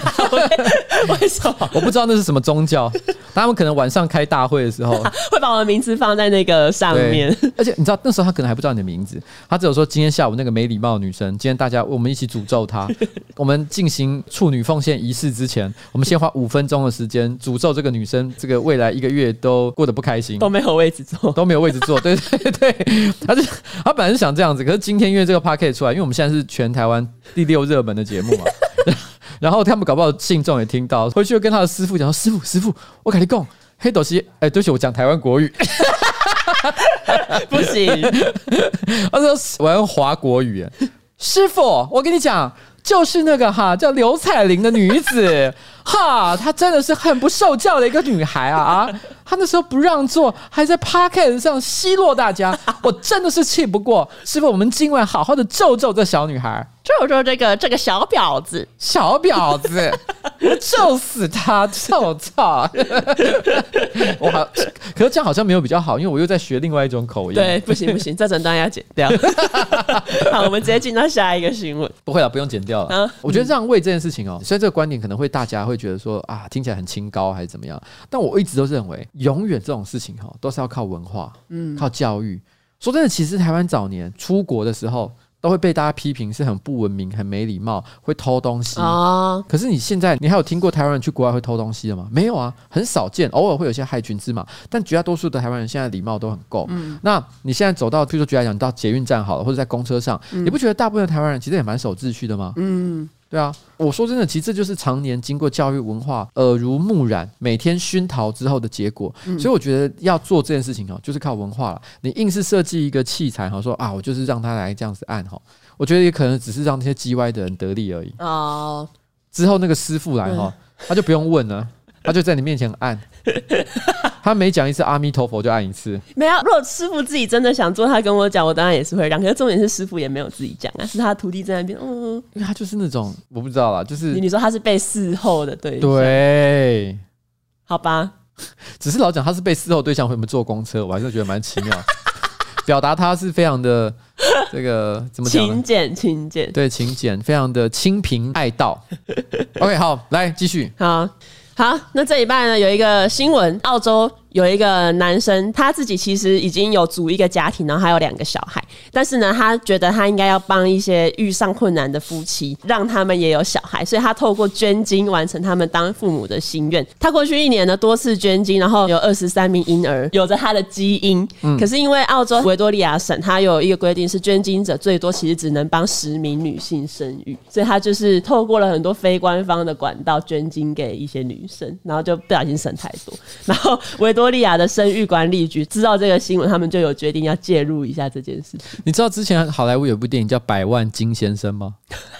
为什么？我不知道那是什么宗教。他们可能晚上开大会的时候，会把我的名字放在那个上面。而且你知道，那时候他可能还不知道你的名字，他只有说今天下午那个没礼貌的女生，今天大家我们一起诅咒她。我们进行处女奉献仪式之前，我们先花五分钟的时间诅咒这个女生，这个未来一个月都过得不开心，都没有位置坐，都没有位置坐。对对对，他就他本来是想这样子，可是今天因为这个 podcast 出来，因为我们现在是全台湾第六热门的节目嘛。然后他们搞不好信众也听到，回去又跟他的师傅讲说：“师傅，师傅，我跟你讲，黑斗西，哎，对不起，我讲台湾国语，不行。”他说：“我要用华国语。”师傅，我跟你讲，就是那个哈叫刘彩玲的女子，哈，她真的是很不受教的一个女孩啊啊！她那时候不让座，还在 podcast 上奚落大家，我真的是气不过。师傅，我们今晚好好的咒咒这小女孩。就说这个这个小婊子，小婊子，我揍死他！臭操！我好，可是这样好像没有比较好，因为我又在学另外一种口音。对，不行不行，这整段要剪掉。好，我们直接进到下一个新闻。不会了，不用剪掉了。啊、我觉得让位这件事情哦，虽然这个观点可能会大家会觉得说啊，听起来很清高还是怎么样，但我一直都认为，永远这种事情哈，都是要靠文化，嗯，靠教育。说真的，其实台湾早年出国的时候。都会被大家批评是很不文明、很没礼貌，会偷东西啊。可是你现在，你还有听过台湾人去国外会偷东西的吗？没有啊，很少见，偶尔会有些害群之马。但绝大多数的台湾人现在礼貌都很够。嗯，那你现在走到，譬如说举例来讲，你到捷运站好了，或者在公车上，你不觉得大部分的台湾人其实也蛮守秩序的吗？嗯。对啊，我说真的，其实这就是常年经过教育文化耳濡目染、每天熏陶之后的结果。所以我觉得要做这件事情哦，就是靠文化了。你硬是设计一个器材哈，说啊，我就是让他来这样子按哈，我觉得也可能只是让那些叽歪的人得利而已。哦，之后那个师傅来哈，他就不用问了。他就在你面前按，他每讲一次阿弥陀佛就按一次。没有，如果师傅自己真的想做，他跟我讲，我当然也是会让。可是重点是师傅也没有自己讲啊，是他徒弟在那边。嗯，因为他就是那种我不知道啦，就是你说他是被伺候的对象，对，好吧。只是老讲他是被伺候对象，为什么坐公车？我还是觉得蛮奇妙。表达他是非常的这个怎么讲？勤俭，勤俭，对，勤俭，非常的清贫爱道。OK，好，来继续，好。好，那这一半呢，有一个新闻，澳洲。有一个男生，他自己其实已经有组一个家庭，然后还有两个小孩。但是呢，他觉得他应该要帮一些遇上困难的夫妻，让他们也有小孩，所以他透过捐精完成他们当父母的心愿。他过去一年呢，多次捐精，然后有二十三名婴儿有着他的基因。可是因为澳洲维多利亚省，他有一个规定是捐精者最多其实只能帮十名女性生育，所以他就是透过了很多非官方的管道捐精给一些女生，然后就不小心生太多，然后维。多利亚的生育管理局知道这个新闻，他们就有决定要介入一下这件事情。你知道之前好莱坞有部电影叫《百万金先生》吗？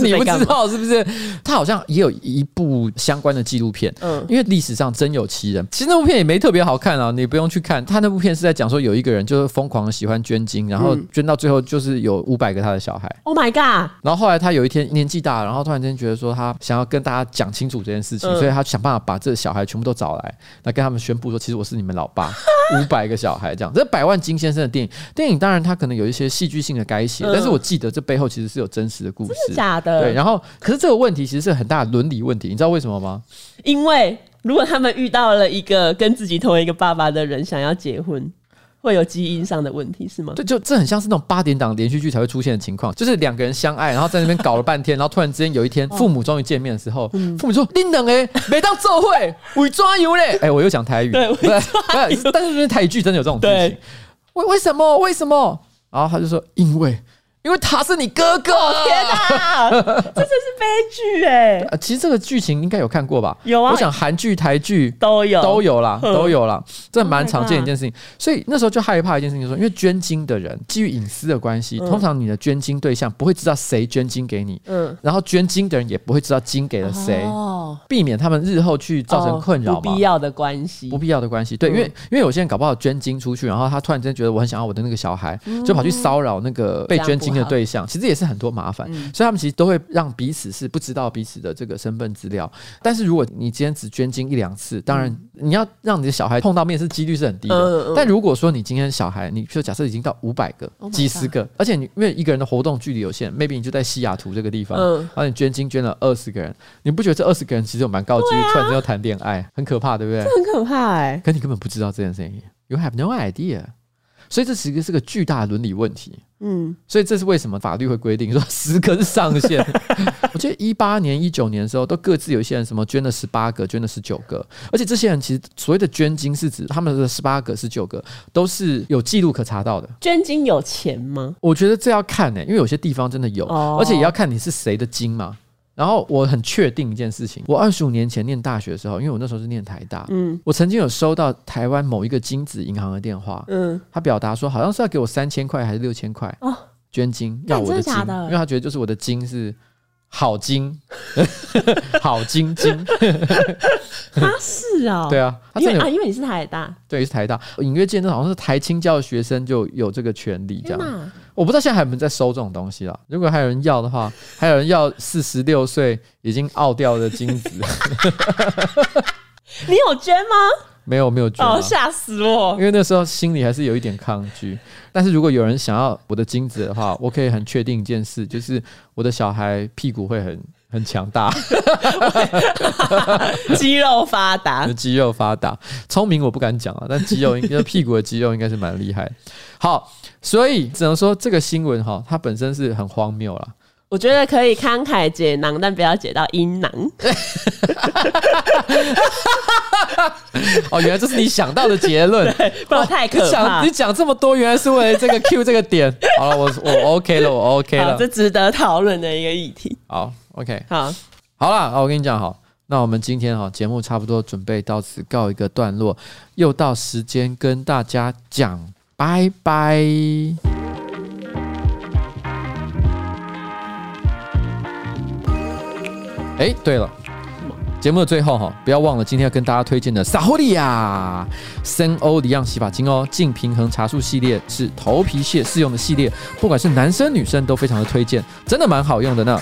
你不知道是不是？他好像也有一部相关的纪录片。嗯，因为历史上真有其人。其实那部片也没特别好看啊，你不用去看。他那部片是在讲说有一个人就是疯狂的喜欢捐精，然后捐到最后就是有五百个他的小孩。Oh my god！然后后来他有一天年纪大了，然后突然间觉得说他想要跟大家讲清楚这件事情，所以他想办法把这小孩全部都找来，来跟他们宣布。说其实我是你们老爸，五百个小孩这样。这百万金先生的电影，电影当然他可能有一些戏剧性的改写，但是我记得这背后其实是有真实的故事，假的。对，然后可是这个问题其实是很大的伦理问题，你知道为什么吗？因为如果他们遇到了一个跟自己同一个爸爸的人想要结婚。会有基因上的问题是吗？对，就这很像是那种八点档连续剧才会出现的情况，就是两个人相爱，然后在那边搞了半天，然后突然之间有一天，父母终于见面的时候，父母说：“你等哎，没当做会伪装油嘞。”哎，我又讲台语，对，不是，但是台语剧真的有这种剧情，为为什么？为什么？然后他就说：“因为。”因为他是你哥哥，天哪，这 真是悲剧哎！其实这个剧情应该有看过吧？有啊，我想韩剧、台剧都有，都有啦，都有啦。这蛮常见一件事情。所以那时候就害怕一件事情，说因为捐精的人基于隐私的关系，通常你的捐精对象不会知道谁捐精给你，嗯，然后捐精的人也不会知道精给了谁，哦，避免他们日后去造成困扰嘛，不必要的关系，不必要的关系。对，因为因为有些人搞不好捐精出去，然后他突然间觉得我很想要我的那个小孩，就跑去骚扰那个被捐精的对象，其实也是很多麻烦，嗯、所以他们其实都会让彼此是不知道彼此的这个身份资料。但是如果你今天只捐精一两次，当然你要让你的小孩碰到面是几率是很低的。嗯嗯、但如果说你今天小孩，你就假设已经到五百个、Oh、几十个，而且你因为一个人的活动距离有限，maybe 你就在西雅图这个地方，嗯、然后你捐精捐了二十个人，你不觉得这二十个人其实有蛮高几率突然间要谈恋爱，很可怕，对不对？很可怕哎、欸！可你根本不知道这件事情，You have no idea。所以这其实是个巨大的伦理问题。嗯，所以这是为什么法律会规定说 十个是上限。我记得一八年、一九年的时候，都各自有一些人什么捐了十八个，捐了十九个，而且这些人其实所谓的捐精是指他们的十八个、十九个都是有记录可查到的。捐精有钱吗？我觉得这要看呢、欸，因为有些地方真的有，而且也要看你是谁的精嘛。然后我很确定一件事情，我二十五年前念大学的时候，因为我那时候是念台大，嗯，我曾经有收到台湾某一个精子银行的电话，嗯，他表达说好像是要给我三千块还是六千块哦，捐精要我的精，的的？因为他觉得就是我的精是好精，好精精，他是啊、哦，对啊，因为啊，因为你是台大，对，是台大，隐约见证好像是台青教的学生就有这个权利，这样。我不知道现在还有没有在收这种东西啦。如果还有人要的话，还有人要四十六岁已经奥掉的精子，你有捐吗？没有，没有捐。哦，吓死我！因为那时候心里还是有一点抗拒。但是如果有人想要我的精子的话，我可以很确定一件事，就是我的小孩屁股会很很强大，肌肉发达，肌肉发达，聪明我不敢讲啊，但肌肉应该屁股的肌肉应该是蛮厉害。好。所以只能说这个新闻哈，它本身是很荒谬啦。我觉得可以慷慨解囊，但不要解到阴囊。哦，原来这是你想到的结论，不然太可怕。你讲这么多，原来是为了这个 Q 这个点。好了，我我 OK 了，我 OK 了，这值得讨论的一个议题。好，OK，好，好了，我跟你讲，好，那我们今天哈节目差不多准备到此告一个段落，又到时间跟大家讲。拜拜！哎，对了，节目的最后哈，不要忘了今天要跟大家推荐的萨欧里亚森欧里漾洗发精哦，净平衡茶树系列是头皮屑适用的系列，不管是男生女生都非常的推荐，真的蛮好用的呢，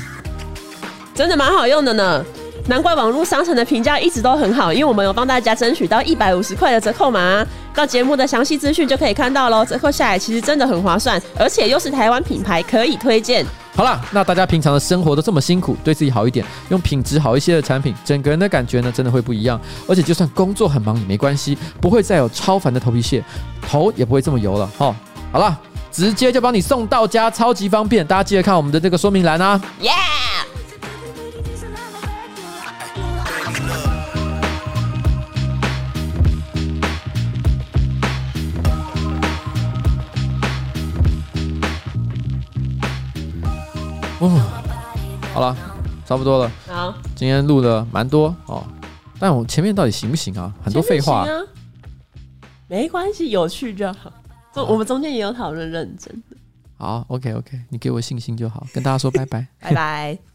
真的蛮好用的呢。难怪网络商城的评价一直都很好，因为我们有帮大家争取到一百五十块的折扣码，到节目的详细资讯就可以看到喽。折扣下来其实真的很划算，而且又是台湾品牌，可以推荐。好了，那大家平常的生活都这么辛苦，对自己好一点，用品质好一些的产品，整个人的感觉呢真的会不一样。而且就算工作很忙也没关系，不会再有超凡的头皮屑，头也不会这么油了哈。好了，直接就帮你送到家，超级方便。大家记得看我们的这个说明栏啊。Yeah。哦，好了，差不多了。好，今天录的蛮多哦，但我前面到底行不行啊？很多废话。啊，没关系，有趣就好。中我们中间也有讨论认真的。好，OK OK，你给我信心就好。跟大家说拜拜，拜拜。